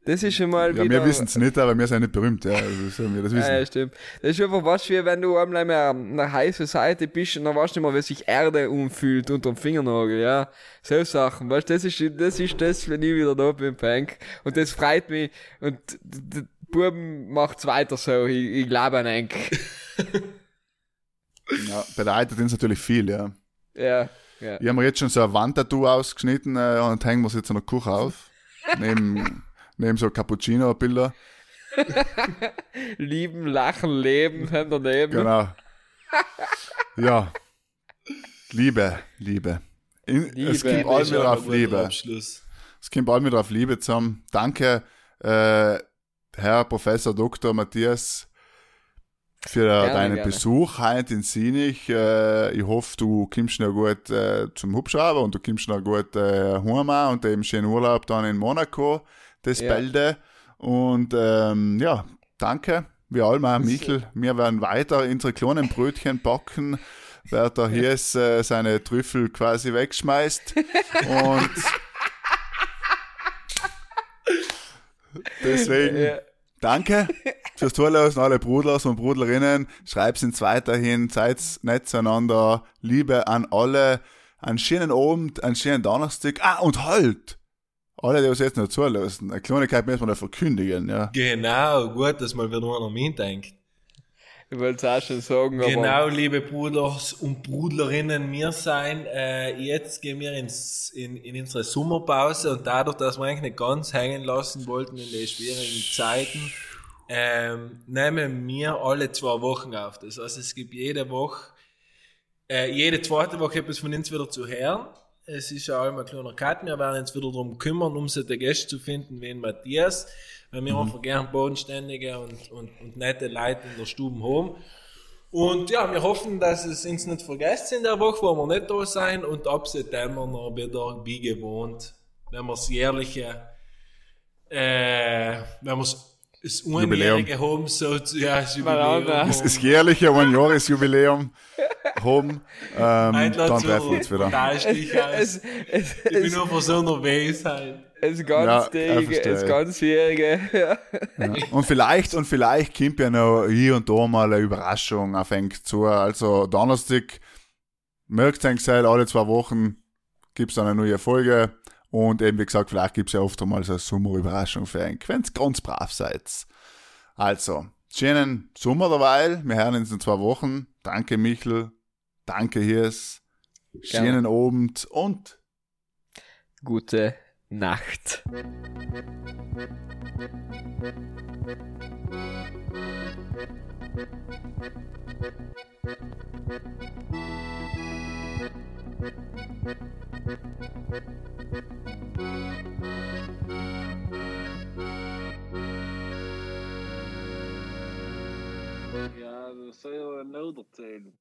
S1: Das ist schon mal
S2: Ja,
S1: wieder...
S2: wir wissen es nicht, aber wir sind nicht berühmt, ja. Also sollen wir das wissen.
S1: Ja, stimmt. Das ist einfach was, wie wenn du einmal an einer heißen Seite bist und dann weißt du nicht mehr, wie sich Erde umfühlt unter dem Fingernagel, ja. So Sachen, weißt du, das ist, das ist das, wenn ich wieder da bin, Pank. Und das freut mich und Buben macht's weiter so, ich, ich glaube an Enk.
S2: Ja, bedeutet uns natürlich viel, ja.
S1: Ja, ja.
S2: Ich habe mir jetzt schon so ein Wandtattoo ausgeschnitten äh, und hängen wir es jetzt in der Küche auf. neben, neben so Cappuccino-Bilder.
S1: Lieben, lachen, leben, daneben.
S2: Genau. Ja. Liebe, Liebe. In,
S1: Liebe.
S2: Es kommt
S1: Liebe
S2: all
S4: ist
S2: wieder auf Liebe. Es kommt all wieder auf Liebe zusammen. Danke, äh, Herr Professor Dr. Matthias, für
S1: Gerne,
S2: deinen
S1: gerne.
S2: Besuch heute in Sinich. Äh, ich hoffe, du kommst noch gut äh, zum Hubschrauber und du kommst noch gut äh, heim und eben schönen Urlaub dann in Monaco, das
S1: Ja.
S2: Bälde. Und ähm, ja, danke. Wir alle, Michel, wir werden weiter unsere kleinen Brötchen backen, während der Hies äh, seine Trüffel quasi wegschmeißt. Und deswegen
S1: Ja.
S2: danke fürs Zuhören, alle Brudlers und Brudlerinnen. Schreibt's uns weiterhin, seid nett zueinander. Liebe an alle. Einen schönen Abend, einen schönen Donnerstag. Ah, und halt! Alle, die uns jetzt noch zulassen, eine Kleinigkeit müssen wir noch verkündigen, ja.
S4: Genau, gut, dass mal wieder einer mitdenkt.
S1: Ich wollte es auch schon sagen.
S4: Genau, liebe Bruders und Brudlerinnen, wir sein, äh, jetzt gehen wir ins, in, in unsere Sommerpause und dadurch, dass wir eigentlich nicht ganz hängen lassen wollten in den schwierigen Zeiten, ähm, nehmen wir alle zwei Wochen auf. Das heißt, es gibt jede Woche, äh, jede zweite Woche etwas von uns wieder zu hören. Es ist ja immer ein kleiner Cut. Wir werden uns wieder darum kümmern, um so den Gäste zu finden wie Matthias, weil wir einfach gern bodenständige und, und, und nette Leute in der Stube haben. Und ja, wir hoffen, dass es uns nicht vergesst in der Woche, wo wir nicht da sein und ab September noch wieder wie gewohnt, wenn wir das jährliche, äh, wenn wir das Unjährige haben, so, ja, das Jubiläum.
S2: Das, das jährliche Einjahresjubiläum haben, ähm, dann treffen wir uns wieder.
S4: aus.
S1: Es, es,
S4: Ich bin
S1: es,
S4: nur von so nervös halt.
S1: es
S2: Ja,
S1: es ja.
S2: Ja. Und vielleicht, und vielleicht kommt ja noch hier und da mal eine Überraschung auf eng zu. Also Donnerstag, merkt ihr gesagt, alle zwei Wochen gibt's dann eine neue Folge. Und eben, wie gesagt, vielleicht gibt's ja oft einmal so eine Sommerüberraschung für eng, wenn's ganz brav seid. Also, schönen Sommer derweil. Wir hören uns in zwei Wochen. Danke, Michel. Danke, Hirs. Schönen Abend und
S1: Gute Nacht.
S3: Ja, dat wel nodig zijn.